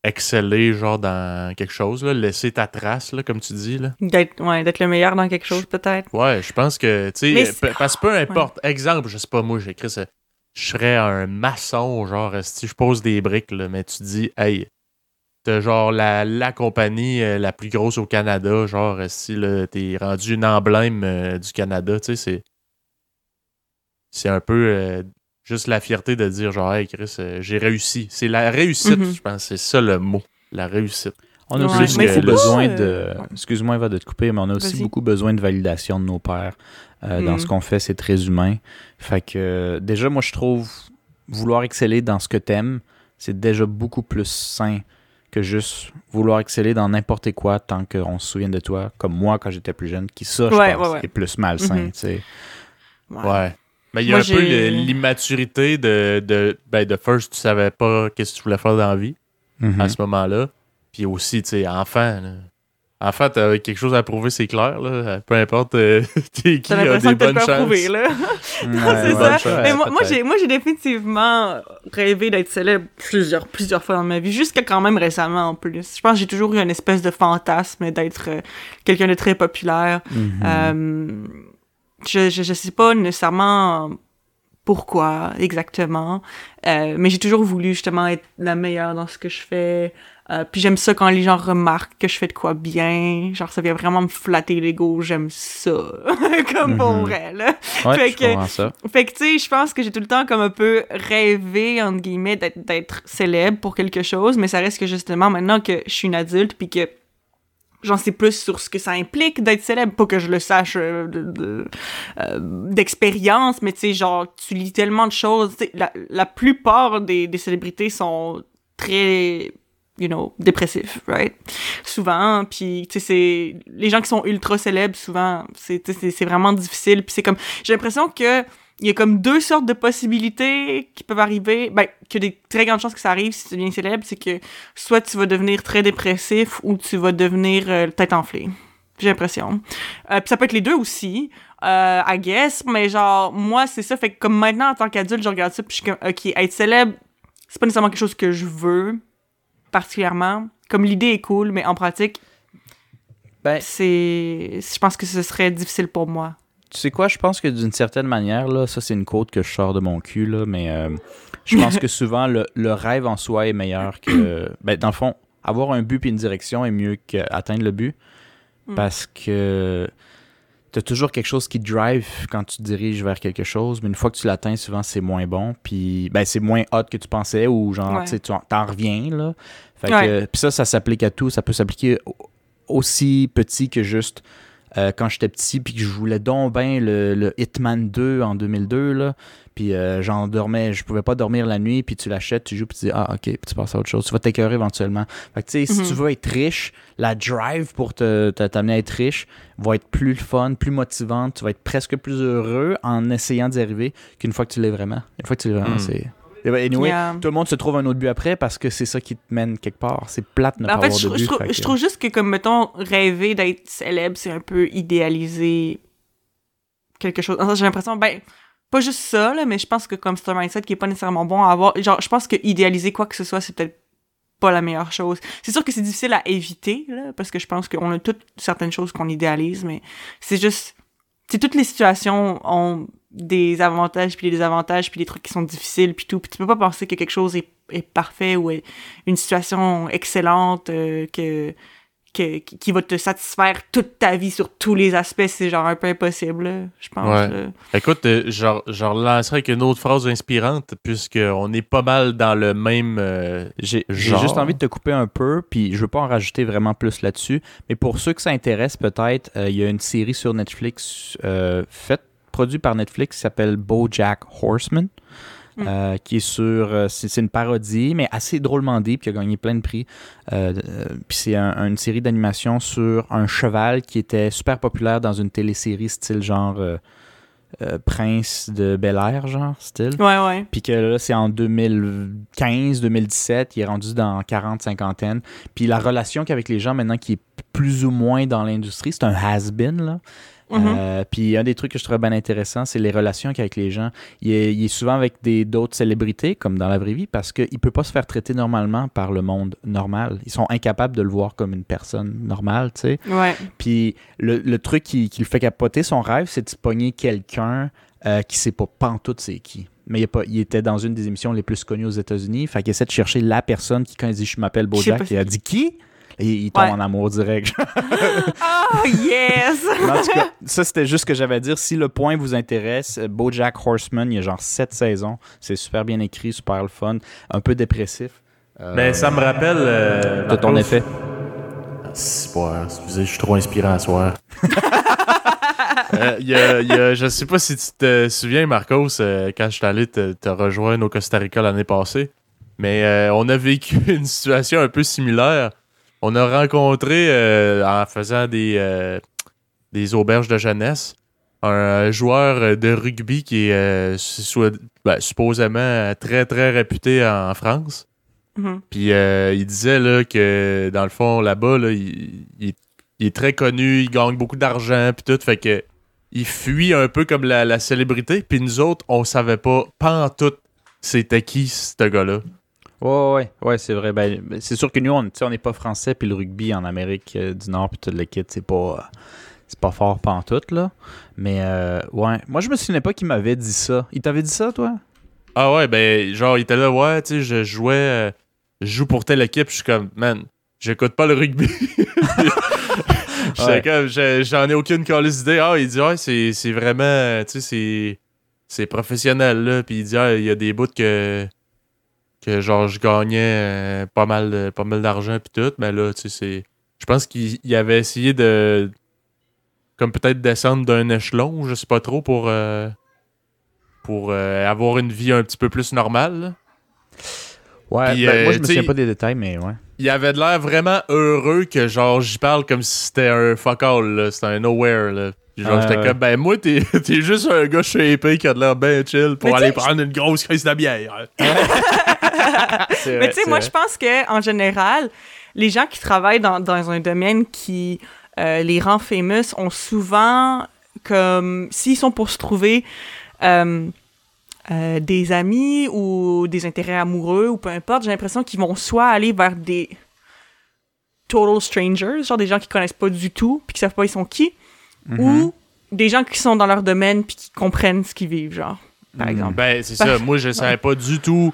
exceller genre dans quelque chose, là, laisser ta trace, là, comme tu dis. Là.
D'être, ouais, d'être le meilleur dans quelque chose, peut-être.
Ouais, je pense que, tu sais, parce que peu importe. Exemple, je sais pas, moi, j'écris ça. Je serais un maçon, genre, si je pose des briques, là, mais tu dis, hey, t'as genre la, la compagnie euh, la plus grosse au Canada, genre, si t'es rendu une emblème euh, du Canada, tu sais, c'est. C'est un peu euh, juste la fierté de dire genre hey Chris euh, j'ai réussi c'est la réussite mhm. je pense c'est ça le mot la réussite
on a aussi besoin de excuse-moi va de te couper mais on a aussi beaucoup besoin de validation de nos pères euh, dans ce mhm. qu'on fait c'est très humain fait que déjà moi je trouve vouloir exceller dans ce que t'aimes c'est déjà beaucoup plus sain que juste vouloir exceller dans n'importe quoi tant qu'on se souvient de toi comme moi quand j'étais plus jeune qui ça je pense est plus malsain mhm. tu sais
ouais mais il y a un peu l'immaturité de, de, ben, de first, tu savais pas qu'est-ce que tu voulais faire dans la vie
mhm.
à ce moment-là. Puis aussi, tu sais, enfant. Là. Enfant, t'as quelque chose à prouver, c'est clair. Là. Peu importe euh, qui, a des bonnes chances. Prouver,
là. c'est ça. Mais moi, moi, j'ai, moi, j'ai définitivement rêvé d'être célèbre plusieurs, plusieurs fois dans ma vie, jusqu'à quand même récemment en plus. Je pense que j'ai toujours eu une espèce de fantasme d'être euh, quelqu'un de très populaire.
Mhm.
euh, je, je, je sais pas nécessairement pourquoi exactement, euh, mais j'ai toujours voulu justement être la meilleure dans ce que je fais. Euh, puis j'aime ça quand les gens remarquent que je fais de quoi bien. Genre, ça vient vraiment me flatter l'ego. J'aime ça. comme pour
mhm.
vrai, là.
Ouais, fait, que, ça.
fait que, tu sais, je pense que j'ai tout le temps comme un peu rêvé, entre guillemets, d'être célèbre pour quelque chose. Mais ça reste que justement, maintenant que je suis une adulte, puis que j'en sais plus sur ce que ça implique d'être célèbre, pas que je le sache euh, euh, d'expérience, mais tu sais, genre, tu lis tellement de choses. La, la plupart des, des célébrités sont très you know, dépressifs, right? Souvent, puis tu sais, c'est les gens qui sont ultra célèbres, souvent, c'est c'est vraiment difficile, puis c'est comme j'ai l'impression que il y a comme deux sortes de possibilités qui peuvent arriver. Ben, que des très grandes chances que ça arrive si tu deviens célèbre, c'est que soit tu vas devenir très dépressif ou tu vas devenir euh, tête enflée. J'ai l'impression. Euh, puis ça peut être les deux aussi, euh, I guess, mais genre, moi, c'est ça. Fait que comme maintenant, en tant qu'adulte, je regarde ça, puis je suis comme, OK, être célèbre, c'est pas nécessairement quelque chose que je veux, particulièrement. Comme l'idée est cool, mais en pratique, ben, c'est... Je pense que ce serait difficile pour moi
tu sais quoi, je pense que d'une certaine manière, là, ça c'est une côte que je sors de mon cul, là, mais euh, je pense que souvent le, rêve en soi est meilleur que. Ben, dans le fond, avoir un but et une direction est mieux qu'atteindre le but. Hmm. Parce que tu as toujours quelque chose qui drive quand tu te diriges vers quelque chose, mais une fois que tu l'atteins, souvent c'est moins bon. Puis ben, c'est moins hot que tu pensais ou genre, tu t'en reviens. Là. Fait que, puis ça, ça s'applique à tout. Ça peut s'appliquer aussi petit que juste euh, quand j'étais petit, puis que je voulais donc bien le, le Hitman 2 en 2002, là. Puis euh, j'en dormais, je pouvais pas dormir la nuit, puis tu l'achètes, tu joues, puis tu dis, ah, ok, puis tu passes à autre chose. Tu vas t'écœurer éventuellement. Fait que, tu sais, si
Mhm.
tu veux être riche, la drive pour te, t'amener à être riche va être plus fun, plus motivante. Tu vas être presque plus heureux en essayant d'y arriver qu'une fois que tu l'es vraiment. Une fois que tu l'es vraiment,
Mhm.
c'est. Et ben, Anyway,
Yeah.
tout le monde se trouve un autre but après parce que c'est ça qui te mène quelque part. C'est plate de ne
Ben,
pas
en fait,
avoir
je,
de
je
but.
trouve,
fait
je
que-
trouve juste que, comme, mettons, rêver d'être célèbre, c'est un peu idéaliser quelque chose. J'ai l'impression, ben, pas juste ça, là, mais je pense que comme c'est un mindset qui est pas nécessairement bon à avoir. Genre, je pense que idéaliser quoi que ce soit, c'est peut-être pas la meilleure chose. C'est sûr que c'est difficile à éviter, là, parce que je pense qu'on a toutes certaines choses qu'on idéalise, mais c'est juste. C'est toutes les situations ont des avantages puis des désavantages puis des trucs qui sont difficiles puis tout puis tu peux pas penser que quelque chose est, parfait ou est une situation excellente euh, que, que qui va te satisfaire toute ta vie sur tous les aspects c'est genre un peu impossible là, je pense
Ouais. Écoute, euh, je je relancerai avec une autre phrase inspirante, puisqu'on est pas mal dans le même. euh,
J'ai
Genre.
juste envie de te couper un peu, puis je veux pas en rajouter vraiment plus là-dessus. Mais pour ceux que ça intéresse, peut-être, euh, il y a une série sur Netflix euh, faite, produite par Netflix, qui s'appelle BoJack Horseman.
Mm.
euh, qui est sur. euh, c'est une parodie, mais assez drôlement dit, puis qui a gagné plein de prix. Euh, puis c'est un- une série d'animation sur un cheval qui était super populaire dans une télésérie style genre euh, Prince de Bel Air, genre, style.
ouais ouais
Puis que là, c'est en 2015, 2017, il est rendu dans 40, cinquantaine. Puis la relation qu'il a avec les gens maintenant qui est plus ou moins dans l'industrie, c'est un has-been, là.
Mhm.
Euh, puis un des trucs que je trouve bien intéressant, c'est les relations qu'il a avec les gens. Il est, il est souvent avec d'autres célébrités, comme dans la vraie vie, parce qu'il peut pas se faire traiter normalement par le monde normal. Ils sont incapables de le voir comme une personne normale, tu sais.
ouais
Puis le, le truc qui, qui le fait capoter, son rêve, c'est de se pogner quelqu'un euh, qui sait pas pantoute c'est qui. Mais il, a pas, il était dans une des émissions les plus connues aux États-Unis. Fait qu'il essaie de chercher la personne qui, quand il dit je m'appelle Bojack, il a dit qui? Et il tombe
Ouais.
en amour direct.
oh yes
en tout cas, ça c'était juste ce que j'avais à dire. Si le point vous intéresse, euh, Bojack Horseman, il y a genre sept saisons. C'est super bien écrit, super le fun, un peu dépressif. Euh,
Ben, ça me rappelle. euh,
de ton effet.
Pas- excusez, je suis trop inspirant à soir. Euh, y a- il y a- je sais pas si tu te souviens, Marcos, euh, quand je suis allé te, te rejoindre au Costa Rica l'année passée, mais euh, on a vécu une situation un peu similaire. On a rencontré, euh, en faisant des, euh, des auberges de jeunesse, un joueur de rugby qui est euh, soit- ben, supposément très, très réputé en France.
Mhm.
Puis euh, il disait là, que dans le fond, là-bas, là, il, il- il est très connu, il gagne beaucoup d'argent, puis tout. Fait que il fuit un peu comme la, la célébrité. Puis nous autres, on savait pas, pas en tout, c'était qui ce gars-là.
Ouais, ouais, ouais, c'est vrai. Ben, c'est sûr que nous, on n'est pas français, puis le rugby en Amérique euh, du Nord, puis toute l'équipe, c'est pas, euh, c'est pas fort pantoute, là. Mais, euh, ouais. Moi, je me souvenais pas qu'il m'avait dit ça. Il t'avait dit ça, toi?
Ah ouais, ben, genre, il était là, ouais, tu sais, je jouais, euh, je joue pour telle équipe, je suis comme, man, j'écoute pas le rugby.
Ouais.
j'en ai aucune calice. Ah, il dit, ouais, c'est c'est vraiment, tu sais, c'est- c'est professionnel, là. Puis il dit, ah, il y a des bouts que, que genre, je gagnais euh, pas mal, de- pas mal d'argent, puis tout. Mais là, tu sais, c'est. Je pense qu'il il avait essayé de. Comme peut-être descendre d'un échelon, je sais pas trop, pour. euh, pour euh, avoir une vie un petit peu plus normale. là.
Ouais, ben, moi, je me souviens pas des détails, mais ouais.
Il avait de l'air vraiment heureux que genre j'y parle comme si c'était un fuck all. C'était un nowhere là. Genre j'étais comme ben moi t'es t'es juste un gars shapé qui a de l'air bien chill pour
Mais
aller prendre une grosse crise de bière.
Mais tu sais, moi, je pense que en général, les gens qui travaillent dans, dans un domaine qui euh, les rend famous ont souvent, comme, s'ils sont pour se trouver euh, euh, des amis ou des intérêts amoureux ou peu importe, j'ai l'impression qu'ils vont soit aller vers des total strangers, genre des gens qui connaissent pas du tout puis qui savent pas ils sont qui, ou des gens qui sont dans leur domaine puis qui comprennent ce qu'ils vivent, genre, par
Mhm.
exemple.
Ben c'est ça, moi je savais pas du tout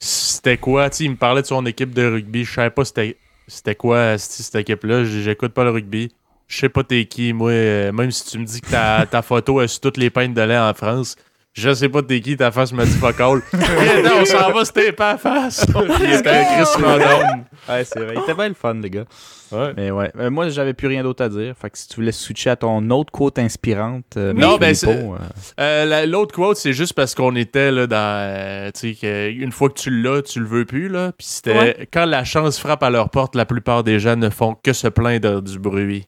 c'était quoi, tu sais, il me parlait de son équipe de rugby, je savais pas c'était c'était quoi cette équipe là, j'écoute pas le rugby. Je sais pas t'es qui, moi, euh, même si tu me dis que ta, ta photo est sur toutes les peintes de lait en France, je sais pas t'es qui, ta face me dit fuck all. Eh non, on s'en va à la face. Il était Chris Madone.
Ouais, c'est vrai. Il était bien le fun, les gars.
Ouais.
Mais ouais. Euh, moi, j'avais plus rien d'autre à dire. Fait que si tu voulais switcher à ton autre quote inspirante. euh,
Non, ben,
euh,
Euh, la- L'autre quote, c'est juste parce qu'on était là dans. euh, tu sais, une fois que tu l'as, tu le veux plus, là. Puis c'était.
Ouais.
Quand la chance frappe à leur porte, la plupart des gens ne font que se plaindre du bruit.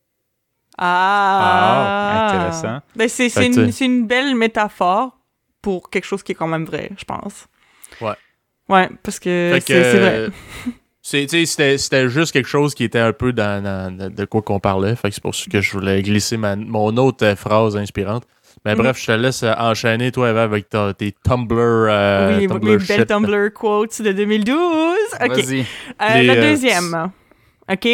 Ah,
Ah, intéressant.
Ben, c'est une, une belle métaphore pour quelque chose qui est quand même vrai, je pense.
Ouais.
Ouais, parce que
Fait
c'est
que,
c'est vrai.
C'était c'était juste quelque chose qui était un peu dans, dans- de- de quoi qu'on parlait. Fait que c'est pour ça que je voulais glisser ma- mon autre euh, phrase inspirante. Mais bref, je te laisse euh, enchaîner, toi, Eva, avec ta- tes Tumblr. euh,
oui,
Tumblr
mes
shit.
belles Tumblr quotes de 2012. OK.
Vas-y.
Euh,
Les,
la
euh,
deuxième. OK.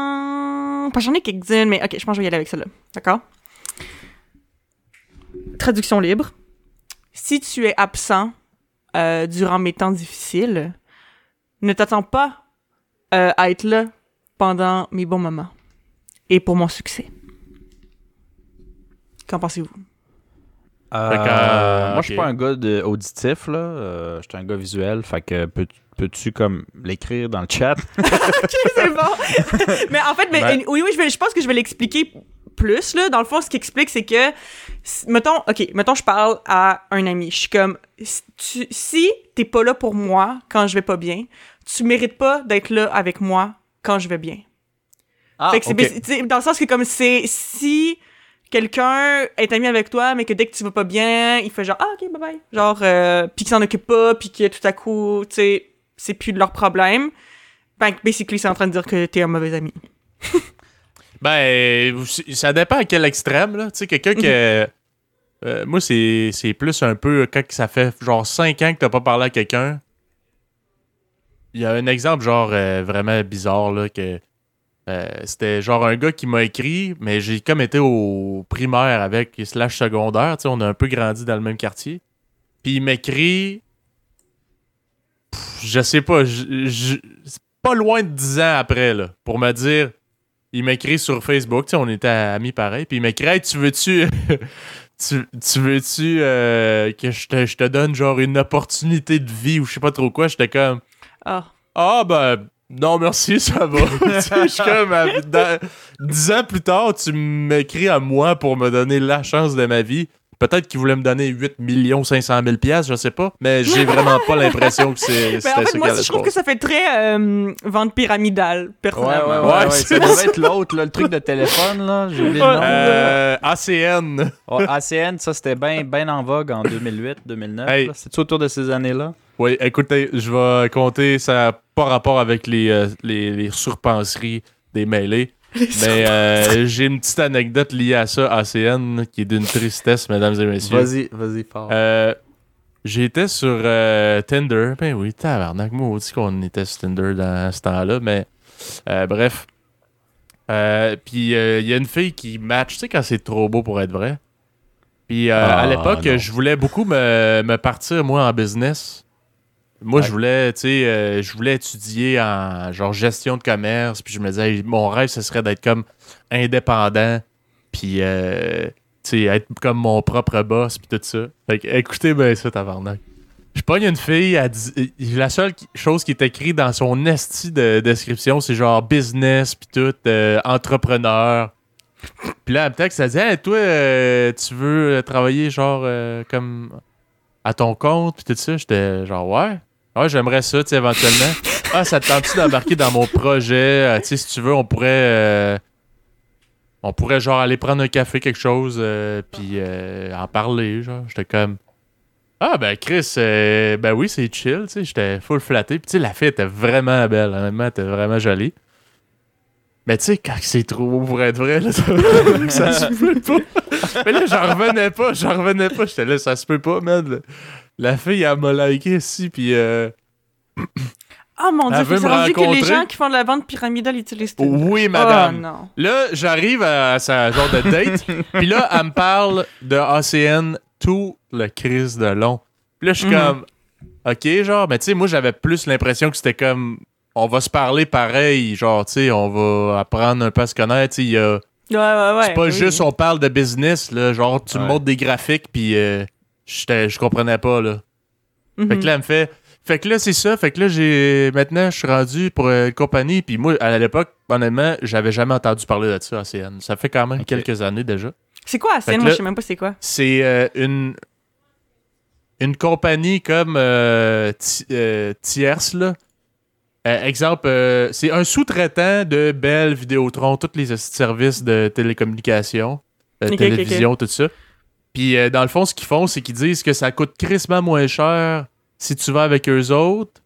Euh... Pas j'en ai quelques-unes, mais OK, je pense que je vais y aller avec celle-là. D'accord? Traduction libre. Si tu es absent euh, durant mes temps difficiles, ne t'attends pas euh, à être là pendant mes bons moments et pour mon succès. Qu'en pensez-vous?
Euh,
euh,
moi, je suis
ok.
pas un gars de auditif, là. Euh, je suis un gars visuel. Fait que peux- peux-tu comme l'écrire dans le chat?
c'est bon. mais en fait, mais,
Ben-
oui, oui, je, vais- je pense que je vais l'expliquer plus, là. Dans le fond, ce qui explique, c'est que, mettons, OK, mettons, je parle à un ami. Je suis comme, si tu- si t'es pas là pour moi quand je vais pas bien, tu mérites pas d'être là avec moi quand je vais bien.
Ah,
fait que dans le sens que, comme, c'est, si quelqu'un est ami avec toi, mais que dès que tu vas pas bien, il fait genre, ah, OK, bye bye. Genre, euh, puis qu'il s'en occupe pas, puis que tout à coup, tu sais, c'est plus de leur problème. Ben, basically, c'est en train de dire que t'es un mauvais ami.
Ben, ça dépend à quel extrême, là. Tu sais, quelqu'un qui. euh, moi, c'est plus un peu quand ça fait genre 5 ans que t'as pas parlé à quelqu'un. Il y a un exemple, genre, euh, vraiment bizarre, là, que. euh, C'était genre un gars qui m'a écrit, mais j'ai comme été au primaire avec, slash secondaire, tu sais, on a un peu grandi dans le même quartier. Puis il m'écrit. Je sais pas, je- pas loin de 10 ans après, là, pour me dire il m'écrit sur Facebook, tu sais, on était amis pareil, puis il m'écrit Hey, tu veux-tu tu, tu veux-tu euh, que je te, je te donne genre une opportunité de vie ou je sais pas trop quoi, j'étais comme
Ah.
Ah ben non merci, ça va. Je suis comme à- dans- dix ans plus tard, tu m'écris à moi pour me donner la chance de ma vie. Peut-être qu'il voulait me donner 8 500 000 piastres, je sais pas, mais j'ai vraiment pas l'impression que c'est
Ben,
c'était
en fait,
ça
moi je trouve que ça fait très euh, vente pyramidale,
Ouais, ouais,
personnellement.
ouais.
Ouais,
ouais,
c'est
ça devait être l'autre, là, le truc de téléphone, là. J'ai oublié le
Ouais.
nom.
Euh, ACN.
ACN, ça, c'était bien ben en vogue en 2008-2009.
Hey.
C'est autour de ces années-là?
Oui, écoutez, je vais compter, ça n'a pas rapport avec les, euh, les, les surpenseries des mêlés. Mais euh, j'ai une petite anecdote liée à ça, ACN, qui est d'une tristesse, mesdames et messieurs.
Vas-y, vas-y, fort.
Euh, J'étais sur euh, Tinder. Ben oui, tabarnak, moi aussi qu'on était sur Tinder dans ce temps-là, mais euh, bref. Euh, Puis il y a une fille qui match, tu sais, quand c'est trop beau pour être vrai. Puis euh, à
Ah,
l'époque, je voulais beaucoup me, me partir, moi, en business. Moi,
Ouais.
je voulais, tu sais, euh, je voulais étudier en genre gestion de commerce. Puis je me disais, mon rêve, ce serait d'être comme indépendant. Puis, euh, tu sais, être comme mon propre boss. Puis tout ça. Fait que, écoutez bien ça, tabarnak. Je pogne une fille, elle dit- la seule chose qui est écrite dans son esti de description, c'est genre business, puis tout, euh, entrepreneur. Puis là, me texte, elle dit Hey, toi, euh, tu veux euh, travailler genre euh, comme à ton compte, puis tout ça. J'étais genre, ouais. Ouais, j'aimerais ça, tu éventuellement. ah, ça te tente-tu d'embarquer dans mon projet? Euh, Tu sais, si tu veux, on pourrait. euh, on pourrait genre aller prendre un café, quelque chose, euh, puis euh, en parler, genre. J'étais comme. Ah, ben Chris, ben oui, c'est chill, tu sais. J'étais full flatté. Puis tu sais, la fille était vraiment belle, honnêtement, elle était vraiment jolie. Mais tu sais, quand c'est trop beau pour être vrai, là, ça, ça se peut pas. Mais là, j'en revenais pas, j'en revenais pas. J'étais là, ça se peut pas, man. La fille, elle m'a liké ici, puis euh,
Ah mon dieu, c'est rendu que les gens qui font de la vente pyramidale utilisent Tinder.
oui,
Oh
madame.
non.
Là, j'arrive à sa genre de date, puis là, elle me parle de ACN tout le crise de long. Puis là, je suis
Mhm.
comme, OK, genre, mais tu sais, moi, j'avais plus l'impression que c'était comme, on va se parler pareil, genre, tu sais, on va apprendre un peu à se connaître, tu sais, il y a...
Ouais, ouais, ouais.
C'est pas
oui.
juste on parle de business, là. Genre, tu me
Ouais.
montres des graphiques, puis euh, je comprenais pas, là.
Mhm.
Fait que là, elle me fait Fait que là, c'est ça. Fait que là, j'ai. Maintenant, je suis rendu pour euh, une compagnie. Puis moi, à l'époque, honnêtement, j'avais jamais entendu parler de ça, ACN. Ça fait quand même quelques années déjà.
C'est quoi,
que
Moi,
là-
je sais même pas c'est quoi.
C'est euh, une. Une compagnie comme euh, ti- euh, tierce, là. Euh, exemple, euh, c'est un sous-traitant de Bell, Vidéotron, tous les services de télécommunication, euh,
Ok, ok,
télévision, tout ça. Puis euh, dans le fond, ce qu'ils font, c'est qu'ils disent que ça coûte crissement moins cher si tu vas avec eux autres.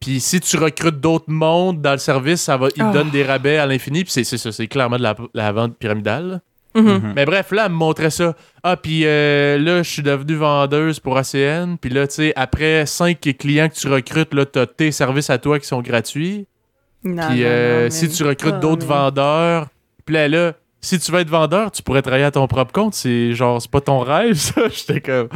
Puis si tu recrutes d'autres mondes dans le service, ça va, ils te
Ah.
donnent des rabais à l'infini. Puis c'est- c'est ça, c'est clairement de la, la vente pyramidale.
Mhm.
Mhm.
Mais bref, là, elle me montrait ça. Ah, puis euh, là, je suis devenue vendeuse pour ACN. Puis là, tu sais, après cinq clients que tu recrutes, là, t'as tes services à toi qui sont gratuits.
Non,
Puis
non,
euh, si tu recrutes d'autres
mais-
vendeurs, puis là, là, si tu veux être vendeur, tu pourrais travailler à ton propre compte. C'est genre, c'est pas ton rêve, ça. J'étais comme,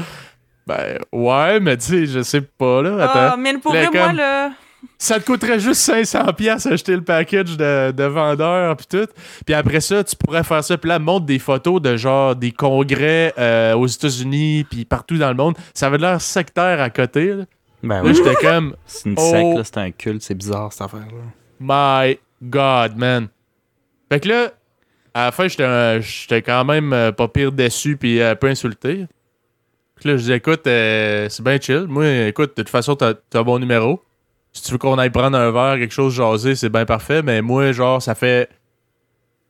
ben ouais, mais tu sais, je sais pas, là. Attends.
Ah, mais pour
Là,
vrai, moi, là.
Ça te coûterait juste 500$ piastres acheter le package de, de vendeur puis tout. Puis après ça, tu pourrais faire ça. Puis là, montre des photos de genre des congrès euh, aux États-Unis puis partout dans le monde. Ça avait l'air sectaire à côté. Là,
Ben
Là,
oui.
j'étais comme,
C'est une
Oh.
secte, là, c'est un culte, c'est bizarre cette affaire-là.
my God, man. Fait que là, à la fin, j'étais euh, quand même euh, pas pire déçu puis un peu insulté. Puis là, je dis, écoute, euh, c'est bien chill. Moi, écoute, de toute façon, t'as t'as mon numéro. Si tu veux qu'on aille prendre un verre, quelque chose, jaser, c'est bien parfait. Mais moi, genre, ça fait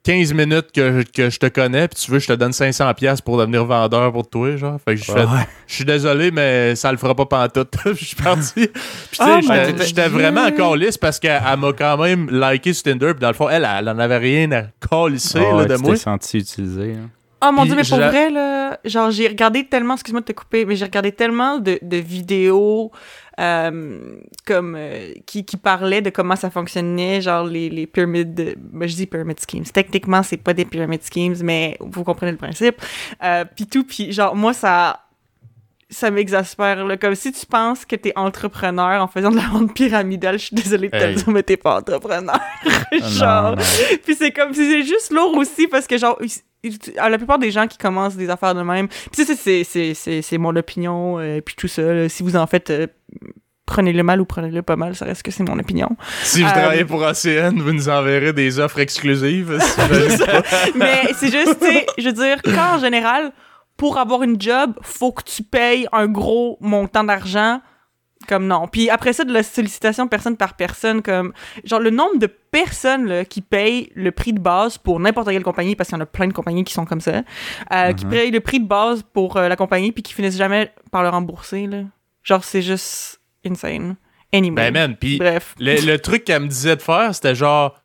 15 minutes que, que je te connais, puis tu veux que je te donne 500$ piastres pour devenir vendeur pour toi, genre. Fait que je fais,
Ouais.
je suis désolé, mais ça le fera pas pantoute. je suis parti. Puis, tu sais,
Oh
j'étais- vraiment encore lisse parce qu'elle elle m'a quand même liké sur Tinder. Puis dans le fond, elle, elle en avait rien à calisser
Ah
là,
ouais,
de
tu
moi.
senti utilisé. hein.
Oh mon dieu, mais pour vrai, là, genre, j'ai regardé tellement, excuse-moi de te couper, mais j'ai regardé tellement de, de vidéos euh, comme euh, qui, qui parlaient de comment ça fonctionnait, genre les, les pyramides, ben, je dis pyramid schemes. Techniquement, c'est pas des pyramid schemes, mais vous comprenez le principe. Euh, puis tout, puis genre, moi, ça ça m'exaspère, là. Comme si tu penses que t'es entrepreneur en faisant de la vente pyramidale, je suis désolée de te
Hey.
dire, mais t'es pas entrepreneur.
Ah,
genre,
non, non.
puis c'est comme si c'est juste lourd aussi parce que genre ils- ils- la plupart des gens qui commencent des affaires de même puis c'est c'est c'est c'est mon opinion euh, puis tout ça là. si vous en faites euh, prenez-le mal ou prenez-le pas mal ça reste que c'est mon opinion
Si vous
Euh,
travaillez pour ACN, vous nous enverrez des offres exclusives.
mais c'est juste je veux dire quand en général pour avoir une job faut que tu payes un gros montant d'argent comme non. Puis après ça, de la sollicitation personne par personne, comme genre le nombre de personnes là, qui payent le prix de base pour n'importe quelle compagnie, parce qu'il y en a plein de compagnies qui sont comme ça, euh, qui
Mhm.
payent le prix de base pour euh, la compagnie puis qui finissent jamais par le rembourser. Là. Genre, c'est juste insane. Anyway.
ben, man, puis
Bref.
le, le truc qu'elle me disait de faire, c'était genre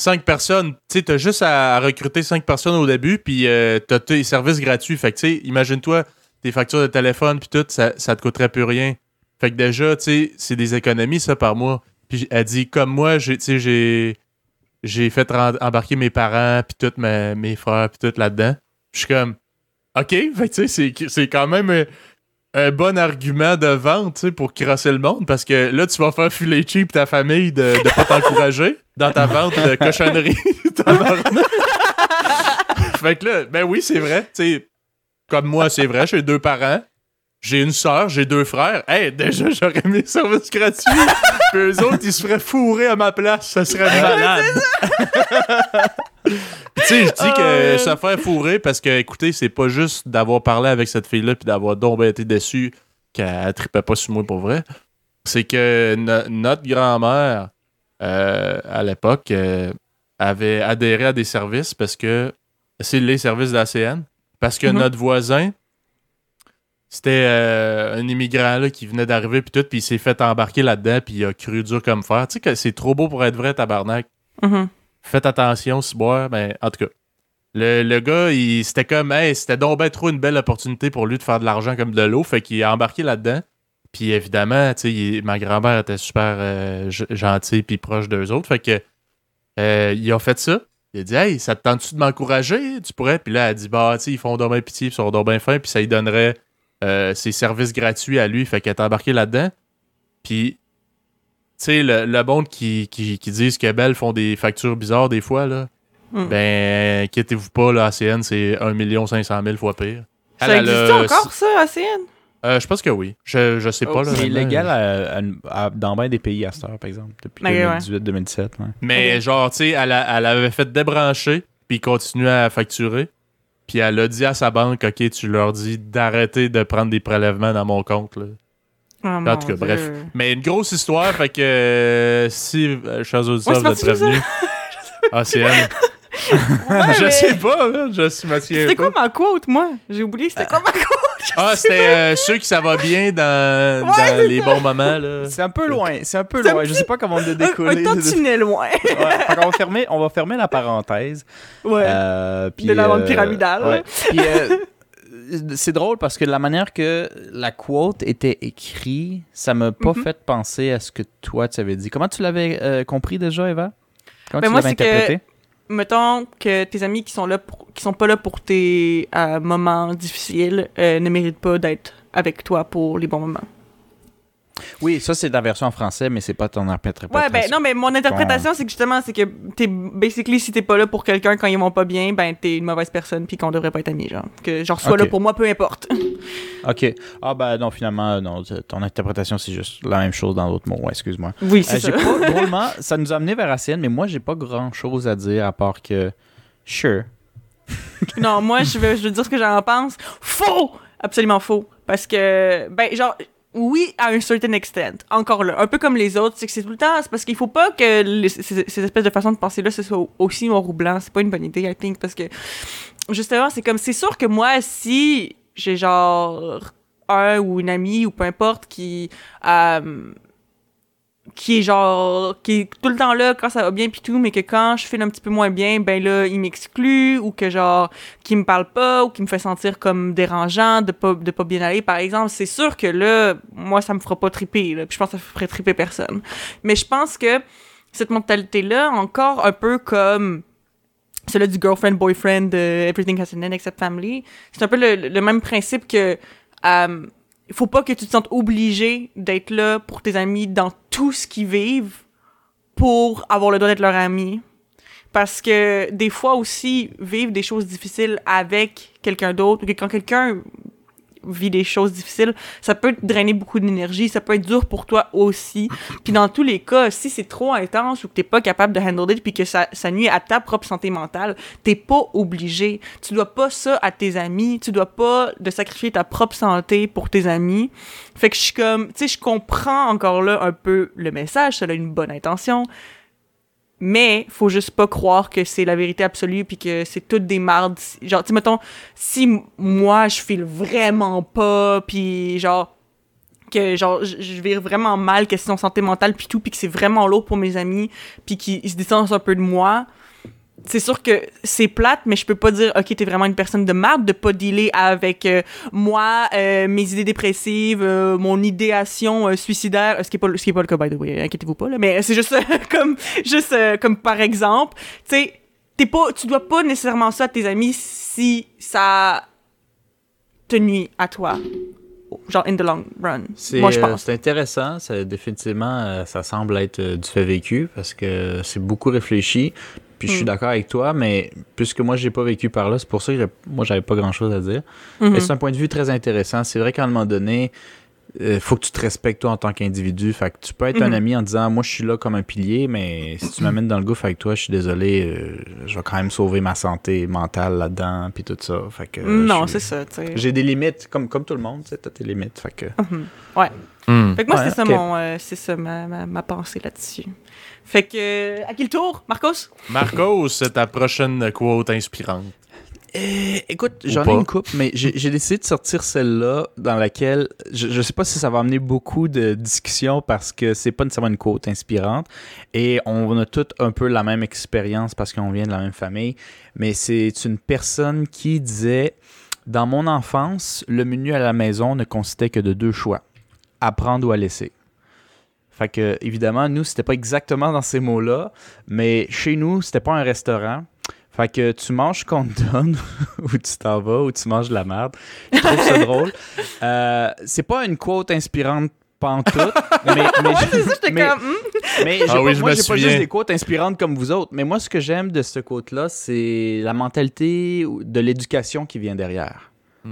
5 personnes. Tu sais, t'as juste à, recruter 5 personnes au début, puis euh, t'as tes services gratuits. Fait que, tu sais, imagine-toi, tes factures de téléphone, puis tout, ça, ça te coûterait plus rien. Fait que déjà, tu c'est des économies, ça, par mois. Puis elle dit, comme moi, j'ai, tu sais, j'ai, j'ai fait embarquer mes parents, puis tout, mes, frères, puis tout là-dedans. Je suis comme, OK, fait que, tu sais, c'est, c'est quand même un, bon argument de vente, pour crosser le monde, parce que là, tu vas faire filer cheap ta famille de, de pas t'encourager dans ta vente de cochonnerie. Fait que là, ben oui, c'est vrai, sais, comme moi, c'est vrai, j'ai deux parents. J'ai une soeur, j'ai deux frères. Hey, déjà, j'aurais mes services gratuits. Puis eux autres, ils se feraient fourrer à ma place. Ça serait malade. Tu sais, je dis que
Oh,
ça fait fourrer parce que, écoutez, c'est pas juste d'avoir parlé avec cette fille-là puis d'avoir donc été déçu qu'elle tripait pas sur moi pour vrai. C'est que no- notre grand-mère, euh, à l'époque, euh, avait adhéré à des services parce que c'est les services d'ACN. Parce que
Mhm.
notre voisin, c'était euh, un immigrant là, qui venait d'arriver puis tout, puis il s'est fait embarquer là-dedans, puis il a cru dur comme fer. Tu sais que c'est trop beau pour être vrai, tabarnak.
Mhm.
Faites attention, si boire, ben, en tout cas. Le, le gars, il, c'était comme, hey, c'était donc ben trop une belle opportunité pour lui de faire de l'argent comme de l'eau, fait qu'il a embarqué là-dedans. Puis évidemment, tu sais, il- ma grand-mère était super euh, gentille puis proche d'eux autres, fait que euh, ils ont fait ça. Il a dit, hey, ça te tente-tu de m'encourager? Tu pourrais? Puis là, elle a dit, bah, tu sais, ils font donc bien pitié, puis ils sont donc bien fins, puis ça lui donnerait euh, ses services gratuits à lui, fait qu'elle est embarquée là-dedans. Puis, tu sais, le, le monde qui, qui, qui disent que Bell font des factures bizarres des fois, là,
Mm.
ben, inquiétez-vous pas, là, ACN, c'est 1 500 000 fois pire.
Ça
Elle, elle
existe encore, ça, ACN?
Euh, je pense que oui. Je, je sais
Oh,
pas. là,
C'est illégal à- à- à- dans bien des pays à cette heure, par exemple, depuis
Ok, ouais.
2018-2017. ouais.
Mais genre, tu sais, elle, a- elle avait fait débrancher, puis continuait à facturer. Puis elle a dit à sa banque, OK, tu leur dis d'arrêter de prendre des prélèvements dans mon compte. Là.
Oh,
En tout cas,
Dieu.
bref. Mais une grosse histoire, fait que euh, si, euh, chers auditeurs,
Ouais,
vous êtes prévenus. Elle.
Ouais,
je
mais
sais pas, je suis Mathieu.
C'était quoi ma quote, moi? J'ai oublié, c'était quoi ma quote?
Ah, c'était euh, ceux qui ça va bien dans,
Ouais,
dans
c'est
les bons moments. Là.
C'est un peu loin, c'est un peu
C'est un
loin. Je sais pas comment le
Un,
décoller.
un tantinet loin.
Ouais, qu'on va fermer, on va fermer la parenthèse.
Ouais.
Euh, puis,
De la vente
euh,
pyramidale.
ouais. Puis, euh, c'est drôle parce que la manière que la quote était écrite, ça m'a pas
Mhm.
fait penser à ce que toi tu avais dit. Comment tu l'avais euh, compris déjà, Eva? Comment
Ben,
tu l'avais interprété?
Mettons que tes amis qui sont là pour, qui sont pas là pour tes euh, moments difficiles euh, ne méritent pas d'être avec toi pour les bons moments.
Oui, ça c'est la version en français, mais c'est pas ton interprétation.
Ouais, ben non, mais mon interprétation, c'est que justement, c'est que t'es basically si t'es pas là pour quelqu'un quand ils vont pas bien, ben t'es une mauvaise personne puis qu'on devrait pas être amis, genre. Que genre sois
Ok.
là pour moi, peu importe.
Ok. Ah ben non, finalement, euh, non. Ton interprétation, c'est juste la même chose dans d'autres mots. Ouais, excuse-moi.
Oui,
Euh,
c'est
j'ai
ça.
pas, drôlement, ça nous a amené vers Asienne, mais moi, j'ai pas grand chose à dire à part que. Sure.
non, moi, je veux, je veux dire ce que j'en pense. Faux! Absolument faux. Parce que, ben, genre, oui, à un certain extent. Encore là. Un peu comme les autres, c'est que c'est tout le temps. C'est parce qu'il faut pas que ces, ces espèces de façons de penser-là, ce soit aussi noir ou blanc. C'est pas une bonne idée, I think. Parce que, justement, c'est comme, c'est sûr que moi, si j'ai genre un ou une amie ou peu importe qui. euh, qui est genre qui est tout le temps là quand ça va bien puis tout mais que quand je file un petit peu moins bien ben là il m'exclut ou que genre qui me parle pas ou qui me fait sentir comme dérangeant de pas de pas bien aller par exemple. C'est sûr que là moi ça me fera pas triper là, puis je pense que ça ferait triper personne. Mais je pense que cette mentalité là encore un peu comme celle du girlfriend boyfriend de everything has an end except family c'est un peu le, même principe que euh, il faut pas que tu te sentes obligé d'être là pour tes amis dans tout ce qu'ils vivent pour avoir le droit d'être leur ami. Parce que des fois aussi, vivre des choses difficiles avec quelqu'un d'autre, que quand quelqu'un vit des choses difficiles, ça peut te drainer beaucoup d'énergie, ça peut être dur pour toi aussi. Puis dans tous les cas, si c'est trop intense ou que t'es pas capable de handle it puis que ça, ça nuit à ta propre santé mentale, t'es pas obligé. Tu dois pas ça à tes amis, tu dois pas de sacrifier ta propre santé pour tes amis. Fait que je suis comme, tu sais, je comprends encore là un peu le message, ça a une bonne intention, mais faut juste pas croire que c'est la vérité absolue puis que c'est toutes des mardes. Genre, tu mettons, si moi je file vraiment pas puis genre que genre je vire vraiment mal question santé mentale puis tout puis que c'est vraiment lourd pour mes amis puis qu'ils se distancent un peu de moi c'est sûr que c'est plate, mais je peux pas dire, OK, t'es vraiment une personne de merde, de pas dealer avec euh, moi, euh, mes idées dépressives, euh, mon idéation suicidaire, ce qui est pas, le- ce qui est pas le cas, by the way, inquiétez-vous pas, là, mais c'est juste comme, juste comme par exemple, tu sais, t'es pas, tu dois pas nécessairement ça à tes amis si ça te nuit à toi. Genre, in the long run. Moi, je pense.
c'est intéressant. Ça, définitivement, ça semble être du fait vécu parce que c'est beaucoup réfléchi. Puis je suis
Mm.
d'accord avec toi, mais puisque moi, j'ai pas vécu par là, c'est pour ça que moi, j'avais pas grand chose à dire.
Mhm.
Mais c'est un point de vue très intéressant. C'est vrai qu'à un moment donné, il faut que tu te respectes toi en tant qu'individu. Fait que tu peux être un
Mhm.
ami en disant Moi, je suis là comme un pilier, mais si tu m'amènes dans le gouffre avec toi, je suis désolé, euh, je vais quand même sauver ma santé mentale là-dedans, puis tout ça. Fait que, euh,
non, c'est ça.
J'ai des limites, comme, comme tout le monde, tu sais, t'as tes limites. Fait que.
Mhm. Ouais.
Hmm.
Fait que moi,
Ouais,
c'est ça, mon, euh, c'est ça ma, ma, ma pensée là-dessus. Fait que, à qui le tour, Marcos?
Marcos, c'est ta prochaine quote inspirante.
Euh, écoute,
Ou
j'en ai une coupe, mais j'ai décidé de sortir celle-là dans laquelle je, je sais pas si ça va amener beaucoup de discussions parce que c'est pas nécessairement une quote inspirante et on a toutes un peu la même expérience parce qu'on vient de la même famille, mais c'est une personne qui disait dans mon enfance, le menu à la maison ne consistait que de deux choix apprendre ou à laisser. Fait que, évidemment, nous, c'était pas exactement dans ces mots-là, mais chez nous, c'était pas un restaurant. Fait que tu manges ce qu'on te donne, ou tu t'en vas, ou tu manges de la merde. Je trouve ça drôle. Euh, c'est pas une quote inspirante pantoute, mais, mais,
C'est ça, j'étais
mais-
comme, hmm?
mais
Ah
pas,
oui, je
moi, j'ai pas juste des quotes inspirantes comme vous autres. Mais moi, ce que j'aime de ce quote-là, c'est la mentalité ou- de l'éducation qui vient derrière.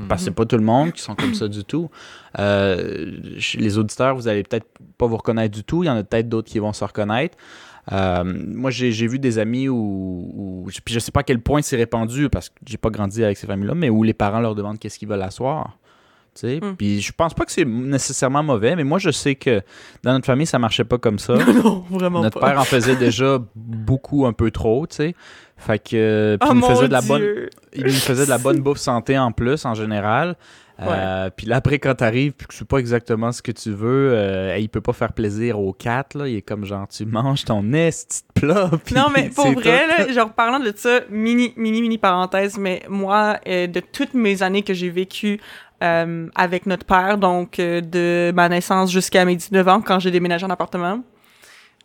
Parce que c'est pas tout le monde qui sont comme ça du tout. Euh, les auditeurs, vous allez peut-être pas vous reconnaître du tout. Il y en a peut-être d'autres qui vont se reconnaître. Euh, moi, j'ai vu des amis où, où- Puis je sais pas à quel point c'est répandu parce que j'ai pas grandi avec ces familles-là, mais où les parents leur demandent qu'est-ce qu'ils veulent asseoir. Tu sais,
Mm.
Puis je pense pas que c'est nécessairement mauvais, mais moi, je sais que dans notre famille, ça marchait pas comme ça.
non, vraiment
Notre
pas.
père en faisait déjà beaucoup, un peu trop, tu sais. Fait que. Puis
oh
il nous faisait de la bonne il nous faisait de la bonne bouffe santé en plus, en général. Euh, Puis là, après, quand t'arrives, puis que c'est pas exactement ce que tu veux, euh, il peut pas faire plaisir aux quatre, là. Il est comme genre, tu manges ton esti de plat.
Non, mais pour vrai, là, genre, parlant de ça, mini, mini, mini parenthèse, mais moi, euh, de toutes mes années que j'ai vécues euh, avec notre père, donc euh, de ma naissance jusqu'à mes 19 ans, quand j'ai déménagé en appartement,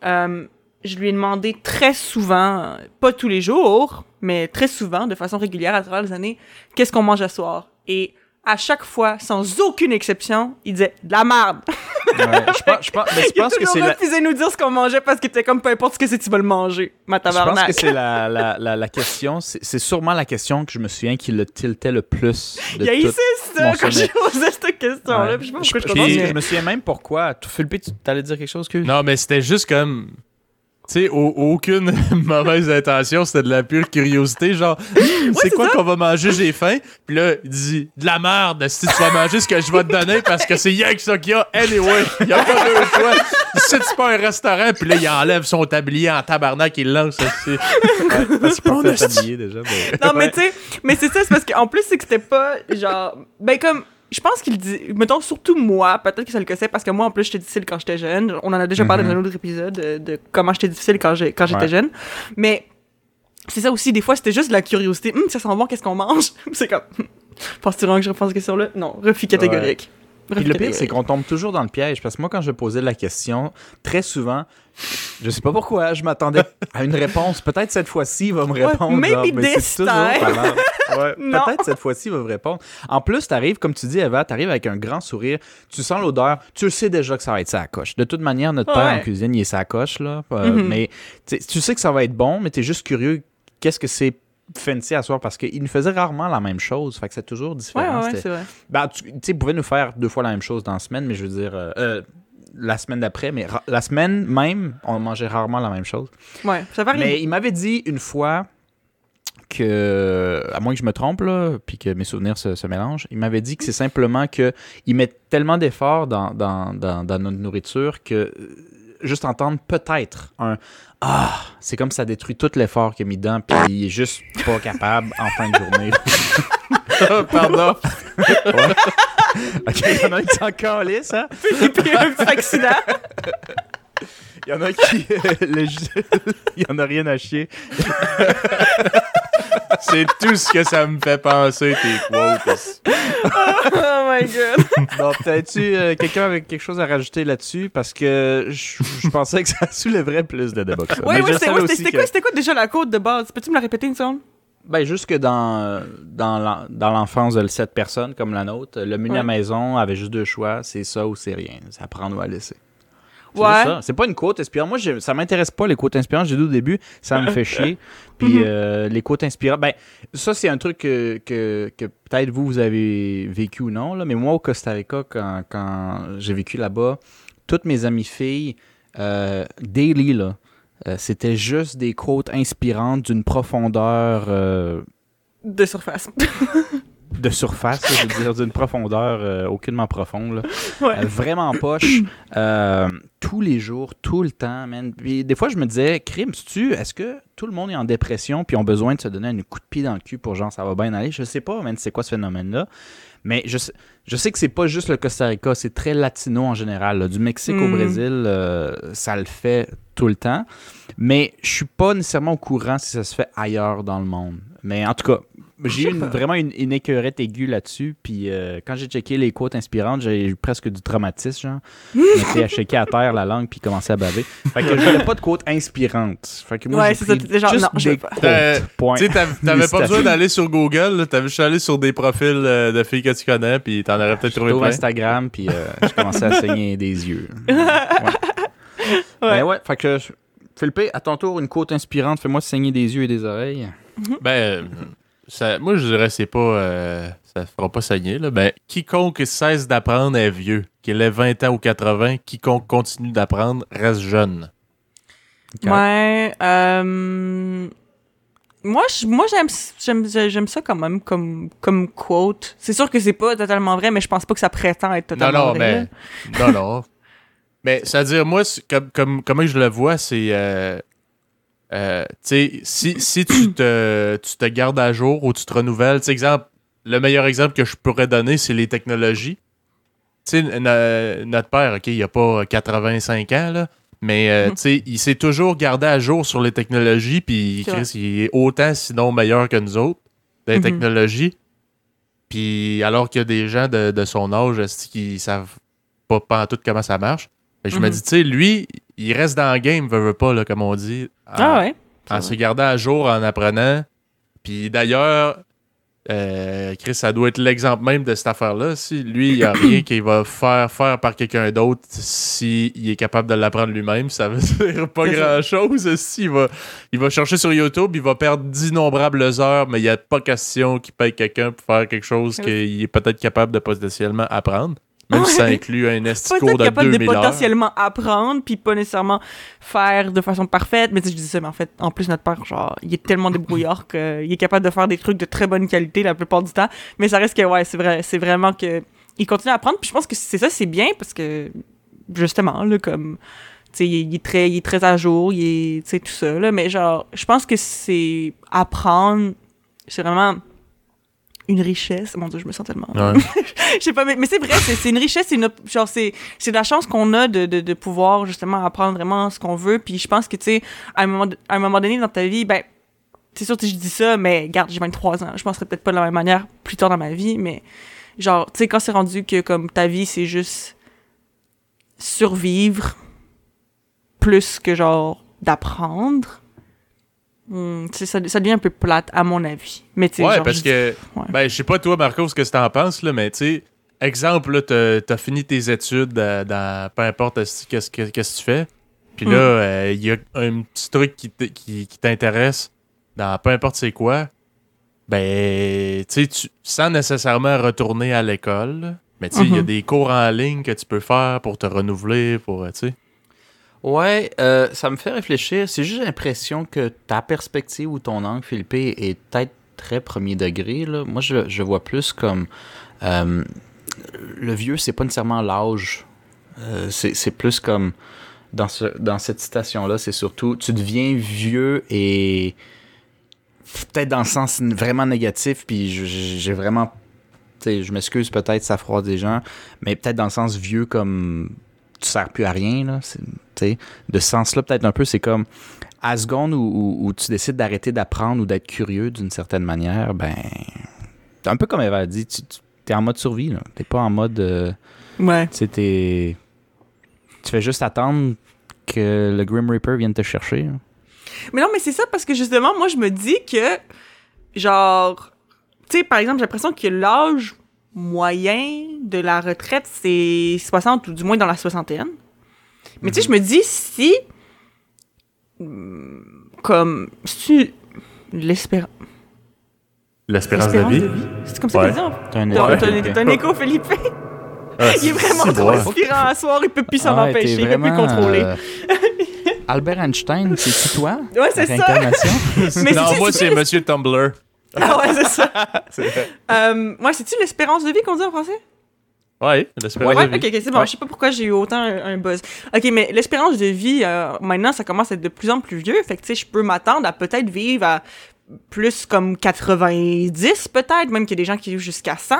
euh, je lui ai demandé très souvent, pas tous les jours, mais très souvent, de façon régulière à travers les années, qu'est-ce qu'on mange à soir? Et à chaque fois, sans aucune exception, il disait de la merde.
Ouais, je pense, je pense, mais je
Il a
pense que
toujours
c'est
refusé de nous dire ce qu'on mangeait parce qu'il était comme peu importe ce que c'est, tu vas le manger, ma
je pense
tabarnak.
que c'est la, la, la, la question, c'est c'est sûrement la question que je me souviens qui le tiltait le plus de
Il a
tout.
hissé ça
mon
quand j'ai posé cette question-là.
Ouais.
Je sais pas
Je,
pourquoi je
puis,
continue.
je me souviens même pourquoi. Tu- Philippe, tu t'allais dire quelque chose que.
Non, mais c'était juste comme. Tu sais, au- aucune mauvaise intention, c'était de la pure curiosité. Genre, c'est quoi qu'on va manger, j'ai faim? Puis là, il dit, de la merde, si tu vas manger ce que je vais te donner parce que c'est rien que ça qu'il y a. Anyway, il y a pas deux choix. Si c'est pas un restaurant, puis là, il enlève son tablier en tabarnak, il lance. aussi.
Parce qu'il peut
a-
t'habiller déjà. mais-
Non, mais
Ouais.
tu sais, mais c'est ça, c'est parce qu'en plus, c'est que c'était pas genre. Ben, comme. Je pense qu'il dit. Mettons, surtout moi, peut-être que ça le cassait parce que moi, en plus, j'étais difficile quand j'étais jeune. On en a déjà parlé
Mhm.
dans un autre épisode de, de comment j'étais difficile quand j'étais
Ouais.
jeune. Mais c'est ça aussi, des fois, c'était juste de la curiosité. Hum, ça sent bon, qu'est-ce qu'on mange? c'est comme. Penses-tu vraiment que je réponds à cette question-là? Non, refus catégorique.
Puis le pire, c'est qu'on tombe toujours dans le piège. Parce que moi, quand je posais la question, très souvent, je sais pas pourquoi, je m'attendais à une réponse. Peut-être cette fois-ci, il va me répondre.
maybe
genre, mais
this time.
Ouais. Peut-être cette fois-ci, il va me répondre. En plus, t'arrives, comme tu dis, Eva, t'arrives avec un grand sourire. Tu sens l'odeur. Tu le sais déjà que ça va être ça coche. De toute manière, notre père en cuisine, il est sa coche, là. Euh,
Mhm.
Mais tu sais- tu sais que ça va être bon, mais t'es juste curieux. Qu'est-ce que c'est fancy à soir? Parce qu'il nous faisait rarement la même chose. Fait que c'est toujours différent.
ouais, ouais, c'est vrai.
ben, tu sais, il pouvait nous faire deux fois la même chose dans la semaine, mais je veux dire, euh, euh, la semaine d'après, mais la semaine même, on mangeait rarement la même chose.
Ouais, ça varie.
Mais il m'avait dit une fois que, à moins que je me trompe, là, puis que mes souvenirs se, se mélangent, il m'avait dit que c'est simplement que il met tellement d'efforts dans, dans, dans, dans notre nourriture que euh, juste entendre peut-être un Ah, c'est comme ça détruit tout l'effort qu'il a mis dedans, puis il est juste pas capable en fin de journée.
Pardon.
ok, il y en a qui s'en calissent, hein?
Puis un accident.
Il y en a qui. le jeu- Il y en a rien à chier.
C'est tout ce que ça me fait penser, tes quotes.
oh my god.
Bon, peut-être-tu euh, quelqu'un avec quelque chose à rajouter là-dessus? Parce que je, pensais que ça soulèverait plus de débat que ça.
Oui,
Mais
oui, c'était
que-
quoi, c'était quoi déjà la côte de base? Peux-tu me la répéter une seconde?
Ben, juste que dans, dans, l'en- dans l'enfance de cette personne comme la nôtre, le menu
Ouais.
à maison avait juste deux choix, c'est ça ou c'est rien. C'est à prendre ou à laisser. C'est
Ouais.
C'est pas une quote inspirante. Moi, ça m'intéresse pas les quotes inspirantes. J'ai dit au début, ça me fait chier. Puis
Mhm.
euh, les quotes inspirantes, ben, ça, c'est un truc que, que, que peut-être vous, vous avez vécu ou non. Là, mais moi, au Costa Rica, quand, quand j'ai vécu là-bas, toutes mes amies filles, euh, daily, là, euh, c'était juste des quotes inspirantes d'une profondeur
De surface.
de surface, là, je veux dire, d'une profondeur euh, aucunement profonde. là.
Ouais.
Euh, vraiment poche. Euh, tous les jours, tout le temps, man. Puis des fois, je me disais, crime, tu est-ce que tout le monde est en dépression puis ont besoin de se donner un coup de pied dans le cul pour genre ça va bien aller? Je sais pas, man, c'est quoi ce phénomène-là. Mais je sais, je sais que c'est pas juste le Costa Rica, c'est très latino en général. là. Du Mexique au
Mm.
Brésil, euh, ça le fait tout le temps. Mais je suis pas nécessairement au courant si ça se fait ailleurs dans le monde. Mais en tout cas, j'ai eu une- vraiment une, une écœurette aiguë là-dessus. Puis euh, quand j'ai checké les quotes inspirantes, j'ai eu presque du traumatisme. Genre. Je m'étais à checker à terre la langue puis commencé à baver. Fait que je voulais pas de quotes inspirantes. Fait que moi,
Ouais,
j'ai
c'est ça, genre,
juste
non, je
des
veux pas.
quotes.
Euh,
Point.
Tu t'avais pas besoin d'aller sur Google, t'avais juste allé sur des profils euh, de filles que tu connais, puis t'en aurais peut-être trouvé plein.
Instagram puis euh, je commençais à saigner des yeux. Ouais.
Ouais.
Mais ouais, fait que Philippe, à ton tour, une quote inspirante, fais-moi saigner des yeux et des oreilles.
Ben, euh, ça, moi, je dirais c'est pas. euh, ça fera pas saigner, là. Ben, quiconque cesse d'apprendre est vieux. Qu'il ait 20 ans ou 80, quiconque continue d'apprendre reste jeune.
Ouais. euh, Moi, moi j'aime, j'aime, j'aime ça quand même comme, comme quote. C'est sûr que c'est pas totalement vrai, mais je pense pas que ça prétend être totalement
non,
vrai.
mais. Non, non. Mais, c'est-à-dire, moi, comme, comme, comment je le vois, c'est. euh, euh, si, si tu, te, tu te gardes à jour ou tu te renouvelles, exemple, le meilleur exemple que je pourrais donner, c'est les technologies. Tu sais, no- notre père, OK, il a pas 85 ans, là, mais euh,
Mhm.
il s'est toujours gardé à jour sur les technologies, puis Chris, il est autant, sinon meilleur que nous autres, des
Mhm.
technologies. Puis alors qu'il y a des gens de, de son âge qui savent pas, pas tout comment ça marche, ben, je me
Mhm.
dis, tu sais, lui, il reste dans le game, veut, veut pas, là, comme on dit, en,
Ah ouais.
en se gardant à jour, en apprenant. Puis d'ailleurs, euh, Chris, ça doit être l'exemple même de cette affaire-là. Si lui, il n'y a rien qu'il va faire faire par quelqu'un d'autre s'il est capable de l'apprendre lui-même, ça veut dire pas grand-chose. Si, il, va, il va chercher sur YouTube, il va perdre d'innombrables heures, mais il n'y a pas question qu'il paye quelqu'un pour faire quelque chose qu'il est peut-être capable de potentiellement apprendre. Même si ça
Ouais.
inclut un estico de
capable de
2000 heures.
potentiellement apprendre, puis pas nécessairement faire de façon parfaite. Mais tu sais, je dis ça, mais en fait, en plus, notre père, genre, il est tellement débrouillard qu'il est capable de faire des trucs de très bonne qualité la plupart du temps. Mais ça reste que, ouais, c'est vrai, c'est vraiment que. Il continue à apprendre, puis je pense que c'est ça, c'est bien, parce que, justement, là, comme. Tu sais, il, il est très, il est très à jour, il est, tu sais, tout ça, là. Mais genre, je pense que c'est apprendre, c'est vraiment une richesse. Mon Dieu, je me sens tellement.
Ouais.
Je sais pas, mais, mais c'est vrai, c'est une richesse, c'est une, op- genre, c'est, c'est de la chance qu'on a de, de, de pouvoir justement apprendre vraiment ce qu'on veut. Puis je pense que, tu sais, à, un moment à un moment donné dans ta vie, ben, c'est sûr que je dis ça, mais garde, j'ai 23 ans. Je penserais peut-être pas de la même manière plus tard dans ma vie, mais genre, tu sais, quand c'est rendu que comme ta vie, c'est juste survivre plus que genre d'apprendre. Hmm, sais, ça, ça devient un peu plate, à mon avis. Mais tu sais,
Ouais,
genre,
parce
je-
que,
Ouais.
ben, je sais pas toi, Marco, ce que t'en penses, là, mais tu sais, exemple, là, t'as fini tes études euh, dans peu importe qu'est-ce que que tu fais? Puis là,
Mm.
euh, il y a un petit truc qui t'intéresse dans peu importe c'est quoi. Ben, tu sais, sans nécessairement retourner à l'école, mais tu sais, il y a
Mhm.
des cours en ligne que tu peux faire pour te renouveler, pour, euh, tu sais.
Ouais, euh, ça me fait réfléchir. C'est juste l'impression que ta perspective ou ton angle, Philippe, est peut-être très premier degré. Là. Moi, je, je vois plus comme euh, le vieux, c'est pas nécessairement l'âge. Euh, c'est plus comme dans, ce, dans cette citation-là, c'est surtout tu deviens vieux et peut-être dans le sens vraiment négatif, puis j'ai vraiment. Je m'excuse peut-être, ça froide des gens, mais peut-être dans le sens vieux comme tu sers plus à rien. Là. De ce sens-là, peut-être un peu, c'est comme à seconde où, où- où tu décides d'arrêter d'apprendre ou d'être curieux d'une certaine manière, ben. Un peu comme Eva a dit, tu, es en mode survie. là. T'es pas en mode. euh,
Ouais.
tu sais, t'es- Tu fais juste attendre que le Grim Reaper vienne te chercher. là.
Mais non, mais c'est ça parce que justement, moi, je me dis que, genre, tu sais, par exemple, j'ai l'impression que l'âge moyen de la retraite, c'est 60 ou du moins dans la soixantaine. Mais tu sais, je me dis, si, hum, comme, si l'espérance
L'espérance de vie?
c'est comme ça
Ouais.
qu'on dit, en-
T'as un
écho, Philippe.
Ah,
Il est vraiment
c'est
trop
bon.
inspirant à soir, il peut plus s'en
Ah ouais,
empêcher,
t'es
il peut plus
vraiment,
contrôler.
euh, Albert Einstein, c'est-tu toi?
Ouais, c'est ça. Mais
non,
c'est-
moi,
c'est-
c'est Monsieur Tumblr.
Ah ouais, c'est ça. euh, ouais, c'est-tu l'espérance de vie qu'on dit en français?
Ouais, l'espérance
Ouais,
de vie.
ok, c'est bon.
Ouais.
Je sais pas pourquoi j'ai eu autant un, un buzz. Ok, mais l'espérance de vie, euh, maintenant, ça commence à être de plus en plus vieux. Fait que, tu sais, je peux m'attendre à peut-être vivre à plus comme 90, peut-être, même qu'il y a des gens qui vivent jusqu'à 100.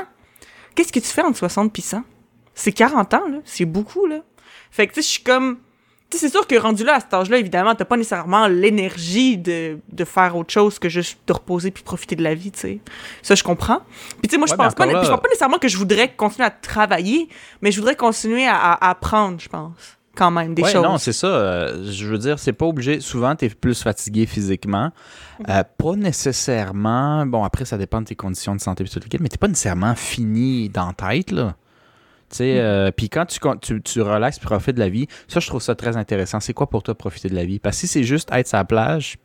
Qu'est-ce que tu fais entre 60 et 100? C'est 40 ans, là. C'est beaucoup, là. Fait que, tu sais, je suis comme. C'est sûr que rendu là, à cet âge-là, évidemment, t'as pas nécessairement l'énergie de, de faire autre chose que juste te reposer puis profiter de la vie, tu sais. Ça, je comprends. Puis, tu sais, moi, je
Ouais,
pense pas,
là-
je pense pas nécessairement que je voudrais continuer à travailler, mais je voudrais continuer à, à apprendre, je pense, quand même, des
Ouais,
choses.
non, c'est ça. euh, je veux dire, c'est pas obligé. Souvent, tu es plus fatigué physiquement. Euh, pas nécessairement. Bon, après, ça dépend de tes conditions de santé et tout le mais t'es pas nécessairement fini dans tête, là. Tu sais, euh, puis quand tu, tu, tu relaxes profites de la vie, ça, je trouve ça très intéressant. C'est quoi pour toi profiter de la vie? Parce que si c'est juste être sur la plage,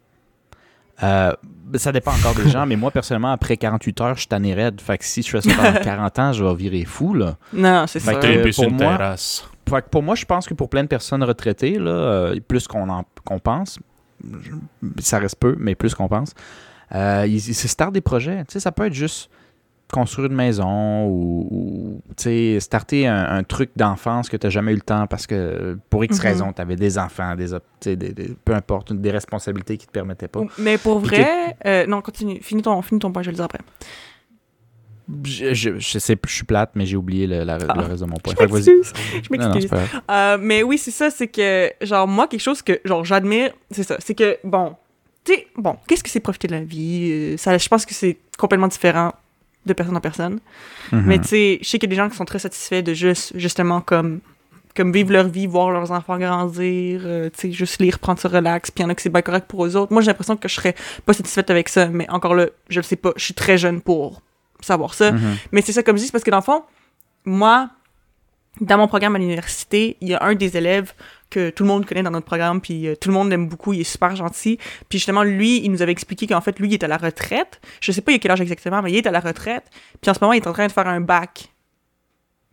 euh, ça dépend encore des gens, mais moi, personnellement, après 48 heures, je suis tanné raide. Fait que si je fais ça pendant 40 ans, je vais virer fou, là.
Non, c'est
Fait
ça.
que- pour
une
moi-
terrasse.
Fait que pour moi, je pense que pour plein de personnes retraitées, là, euh, plus qu'on en- qu'on pense, je- ça reste peu, mais plus qu'on pense, euh, ils, ils se startent des projets. Tu sais, ça peut être juste construire une maison ou, ou, tu sais, starter un, un truc d'enfance que tu n'as jamais eu le temps parce que pour X
Mhm.
raison, tu avais des enfants, des, op- tu sais, des- des- peu importe, des responsabilités qui te permettaient pas.
Mais pour
Puis
vrai, euh, non, continue. Finis ton, finis ton point, je vais le dire après.
Je, je, je sais, je suis plate, mais j'ai oublié le, la-
Ah.
le reste de mon point.
Je m'excuse. Je m'excuse. Euh, mais oui, c'est ça, c'est que, genre, moi, quelque chose que, genre, j'admire, c'est ça, c'est que, bon, tu sais, bon, qu'est-ce que c'est profiter de la vie? Euh, Ça, je pense que c'est complètement différent de personne en personne.
Mhm.
Mais tu sais, je sais qu'il y a des gens qui sont très satisfaits de juste, justement, comme, comme vivre leur vie, voir leurs enfants grandir, euh, tu sais, juste lire, prendre ça relax, puis il y en a que c'est bien correct pour eux autres. Moi, j'ai l'impression que je serais pas satisfaite avec ça, mais encore là, je le sais pas, je suis très jeune pour savoir ça.
Mhm.
Mais c'est ça, comme je dis, c'est parce que dans le fond, moi, dans mon programme à l'université, il y a un des élèves que tout le monde connaît dans notre programme, puis euh, tout le monde l'aime beaucoup, il est super gentil. Puis justement, lui, il nous avait expliqué qu'en fait, lui, il est à la retraite. Je sais pas il a quel âge exactement, mais il est à la retraite. Puis en ce moment, il est en train de faire un bac.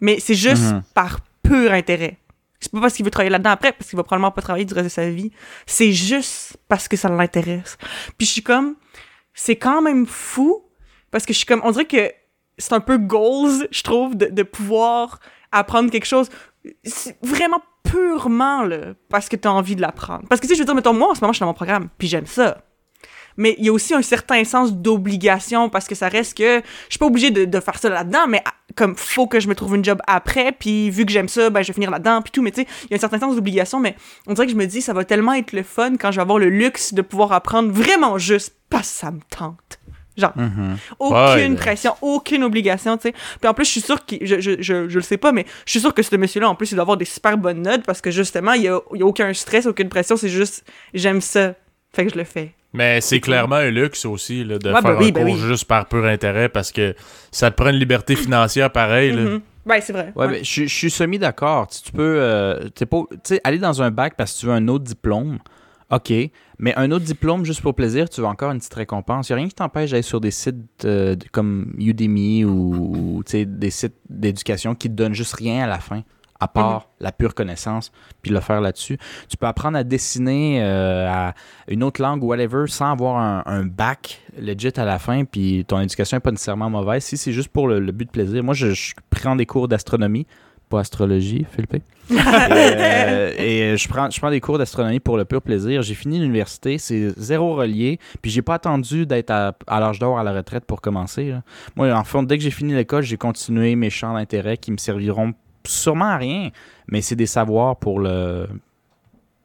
Mais c'est juste
Mhm.
par pur intérêt. C'est pas parce qu'il veut travailler là-dedans après, parce qu'il va probablement pas travailler du reste de sa vie. C'est juste parce que ça l'intéresse. Puis je suis comme, c'est quand même fou, parce que je suis comme, on dirait que c'est un peu goals, je trouve, de, de pouvoir apprendre quelque chose. C'est vraiment purement, là, parce que t'as envie de l'apprendre. Parce que, tu sais, je veux dire, mettons, moi, en ce moment, je suis dans mon programme, puis j'aime ça. Mais il y a aussi un certain sens d'obligation, parce que ça reste que je suis pas obligée de, de faire ça là-dedans, mais comme faut que je me trouve une job après, puis vu que j'aime ça, ben je vais finir là-dedans, puis tout. Mais tu sais, il y a un certain sens d'obligation, mais on dirait que je me dis, ça va tellement être le fun quand je vais avoir le luxe de pouvoir apprendre vraiment juste parce que ça me tente. Genre,
Mhm.
aucune
Ouais,
pression, aucune obligation, tu sais. Puis en plus, je suis sûre qu'il, je, je, je, je le sais pas, mais je suis sûre que ce monsieur-là, en plus, il doit avoir des super bonnes notes parce que justement, il y a, il y a aucun stress, aucune pression, c'est juste, j'aime ça. Fait que je le fais.
Mais c'est clairement un luxe aussi là, de
Ouais,
faire
ben oui,
un
ben
cours
oui.
juste par pur intérêt parce que ça te prend une liberté financière pareil. là.
Mhm. Ouais, c'est vrai.
Ouais,
Ouais.
mais je, je suis semi-d'accord. Tu, tu peux euh, t'es pas, tu sais, aller dans un bac parce que tu veux un autre diplôme, OK. Mais un autre diplôme juste pour plaisir, tu veux encore une petite récompense. Il n'y a rien qui t'empêche d'aller sur des sites euh, comme Udemy ou, des sites d'éducation qui te donnent juste rien à la fin, à part la pure connaissance, puis le faire là-dessus. Tu peux apprendre à dessiner euh, à une autre langue ou whatever sans avoir un, un bac legit à la fin, puis ton éducation n'est pas nécessairement mauvaise. Si c'est juste pour le, le but de plaisir. Moi, je, je prends des cours d'astronomie, pas astrologie, Philippe. et, euh, et je, prends, je prends des cours d'astronomie pour le pur plaisir. J'ai fini l'université, c'est zéro relié, puis j'ai pas attendu d'être à, à l'âge d'or à la retraite pour commencer. là. Moi, en fond, dès que j'ai fini l'école, j'ai continué mes champs d'intérêt qui me serviront sûrement à rien, mais c'est des savoirs pour le.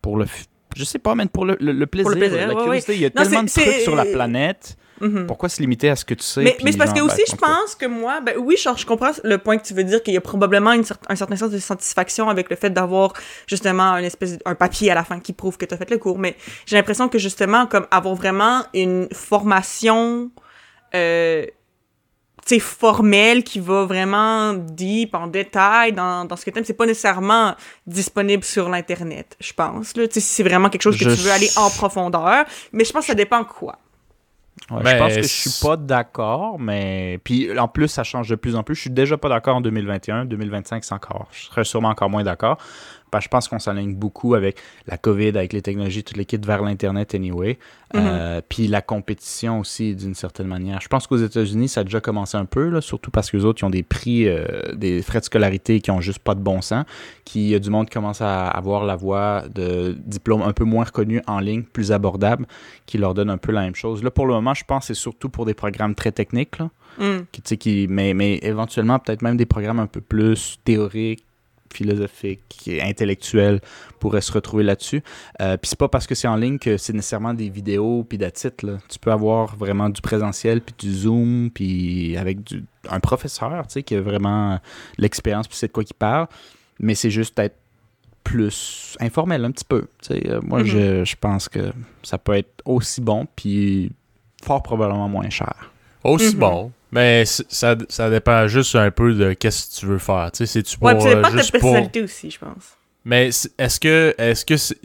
pour le. f- Je sais pas, mais pour le, le- le plaisir,
plaisir,
la
ouais,
curiosité. Il y a
Non,
tellement de trucs sur la planète.
Mhm.
Pourquoi se limiter à ce que tu sais?
Mais, mais c'est parce que aussi,
ben,
je pense que moi, ben oui, genre, je comprends le point que tu veux dire, qu'il y a probablement une cer- un certain sens de satisfaction avec le fait d'avoir justement un espèce un papier à la fin qui prouve que tu as fait le cours. Mais j'ai l'impression que justement, comme avoir vraiment une formation, euh, tu sais, formelle qui va vraiment deep, en détail dans, dans ce que t'aimes, c'est pas nécessairement disponible sur l'Internet, je pense. Là. Tu sais, si c'est vraiment quelque chose que
Je-
tu veux aller en profondeur. Mais je pense que ça dépend quoi.
Ouais,
Ben,
je pense que je suis pas d'accord, mais puis en plus ça change de plus en plus. Je suis déjà pas d'accord en 2021, 2025 c'est encore. Je serais sûrement encore moins d'accord. Je pense qu'on s'aligne beaucoup avec la COVID, avec les technologies, toutes les kits vers l'internet anyway. Euh, puis la compétition aussi d'une certaine manière. Je pense qu'aux États-Unis ça a déjà commencé un peu là, surtout parce que les autres ils ont des prix, euh, des frais de scolarité qui ont juste pas de bon sens. Qui y a du monde qui commence à avoir la voie de diplômes un peu moins reconnus en ligne, plus abordables qui leur donne un peu la même chose. Là, pour le moment, je pense que c'est surtout pour des programmes très techniques, là, qui, tu sais, qui, mais, mais éventuellement, peut-être même des programmes un peu plus théoriques, philosophiques et intellectuels pourraient se retrouver là-dessus. Euh, puis c'est pas parce que c'est en ligne que c'est nécessairement des vidéos puis d'attitude. là. Tu peux avoir vraiment du présentiel puis du Zoom puis avec du, un professeur, tu sais, qui a vraiment l'expérience puis c'est de quoi qu'il parle. Mais c'est juste être plus informel un petit peu. tu sais. Euh, moi,
Mhm.
je, je pense que ça peut être aussi bon puis fort probablement moins cher.
Aussi
Mhm.
bon. Mais ça, ça dépend juste un peu de qu'est-ce que tu veux faire. Tu sais, pour,
Ouais, ça
euh,
dépend de ta
pour...
personnalité aussi, je pense.
Mais est-ce que, est-ce que c'est-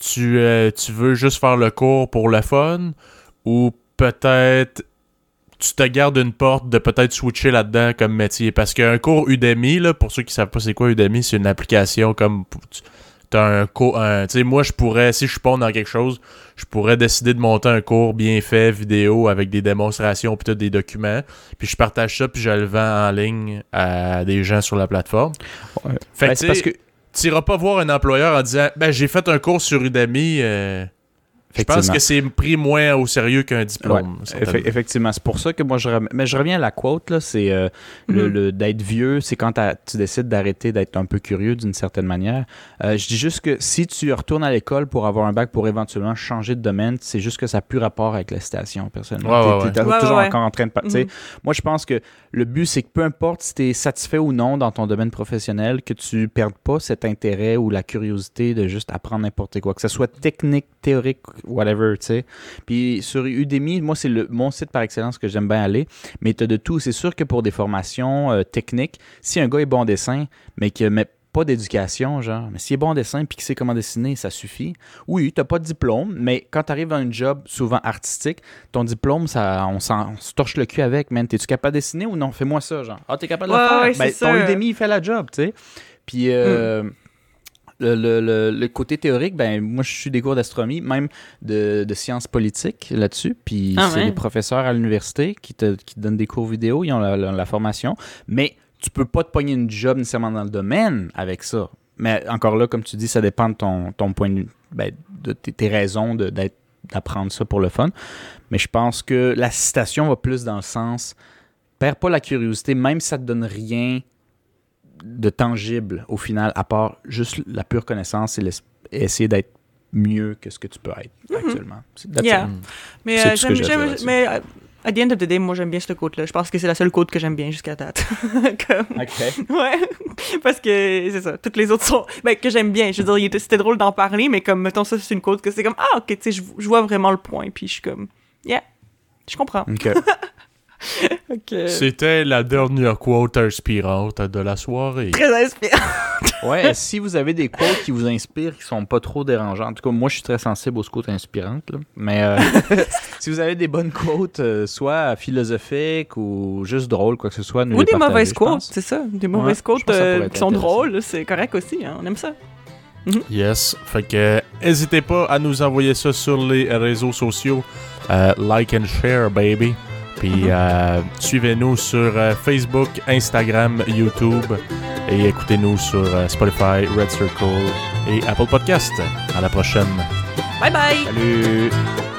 tu, euh, tu veux juste faire le cours pour le fun ou peut-être tu te gardes une porte de peut-être switcher là-dedans comme métier? Parce qu'un cours Udemy, là, pour ceux qui savent pas c'est quoi Udemy, c'est une application comme. T'as un cours. Tu sais, moi, je pourrais, si je suis pas dans quelque chose, je pourrais décider de monter un cours bien fait, vidéo, avec des démonstrations, puis des documents. Puis je partage ça, puis je le vends en ligne à des gens sur la plateforme. Fait
Ben,
que,
parce que
tu iras pas voir un employeur en disant Ben, j'ai fait un cours sur Udemy. euh, je pense que c'est pris moins au sérieux qu'un diplôme.
Ouais, effectivement, c'est pour ça que moi je rem- mais je reviens à la quote là, c'est euh, le,
Mhm.
le- d'être vieux, c'est quand tu décides d'arrêter d'être un peu curieux d'une certaine manière. Euh, je dis juste que si tu retournes à l'école pour avoir un bac pour éventuellement changer de domaine, c'est juste que ça n'a plus rapport avec la citation personnellement.
Ouais, ouais,
T'es- t'es
ouais.
toujours
Ouais, ouais,
encore en train de tu
Mhm.
Moi je pense que le but c'est que peu importe si tu es satisfait ou non dans ton domaine professionnel, que tu perdes pas cet intérêt ou la curiosité de juste apprendre n'importe quoi, que ce soit technique, théorique, whatever, tu sais. Puis sur Udemy, moi, c'est le, mon site par excellence que j'aime bien aller. Mais tu as de tout. C'est sûr que pour des formations euh, techniques, si un gars est bon en dessin, mais qu'il met pas d'éducation, genre, mais s'il est bon en dessin puis qu'il sait comment dessiner, ça suffit. Oui, t'as pas de diplôme, mais quand tu arrives dans un job souvent artistique, ton diplôme, ça, on, s'en- on se torche le cul avec, man. T'es-tu capable de dessiner ou non? Fais-moi ça, genre. Ah, t'es capable de
Ouais,
le faire?
ouais,
Ben, ton il fait la job, tu sais. Puis euh, le, le- le- le côté théorique, ben moi, je suis des cours d'astronomie, même de, de sciences politiques là-dessus. Puis
Ah
c'est
ouais.
des professeurs à l'université qui te, qui te donnent des cours vidéo, ils ont la, la- la formation. Mais tu peux pas te pogner une job nécessairement dans le domaine avec ça. Mais encore là, comme tu dis, ça dépend de ton, ton point de vue, ben, de tes, tes raisons d'apprendre ça pour le fun. Mais je pense que la citation va plus dans le sens perds pas la curiosité, même si ça te donne rien de tangible au final, à part juste la pure connaissance et essayer d'être mieux que ce que tu peux être actuellement. C'est- that's
Yeah.
it.
Mais,
C'est
euh,
ce que à
mais euh, at the end of the day, moi j'aime bien ce quote-là. Je pense que c'est la seule quote que j'aime bien jusqu'à date. Comme-
OK.
Ouais, parce que c'est ça. Toutes les autres sont. Ben, que j'aime bien. Je veux dire, c'était drôle d'en parler, mais comme, mettons, ça, c'est une quote que c'est comme, ah, ok, tu sais, je je vois vraiment le point, puis je suis comme, yeah, je comprends.
OK.
C'était la dernière quote inspirante de la soirée.
Très inspirant.
Ouais, si vous avez des quotes qui vous inspirent, qui sont pas trop dérangeants, en tout cas, moi, je suis très sensible aux quotes inspirantes, là. mais euh, si vous avez des bonnes quotes, euh, soit philosophiques ou juste drôles, quoi que ce soit, nous
Ou
les
des mauvaises quotes, c'est ça. Des mauvaises quotes euh, qui sont drôles, c'est correct aussi. hein, On aime ça.
Yes. Fait que n'hésitez pas à nous envoyer ça sur les réseaux sociaux. Like and share, baby. Puis euh, suivez-nous sur euh, Facebook, Instagram, YouTube. Et écoutez-nous sur euh, Spotify, Red Circle et Apple Podcast. À la prochaine.
Bye bye!
Salut!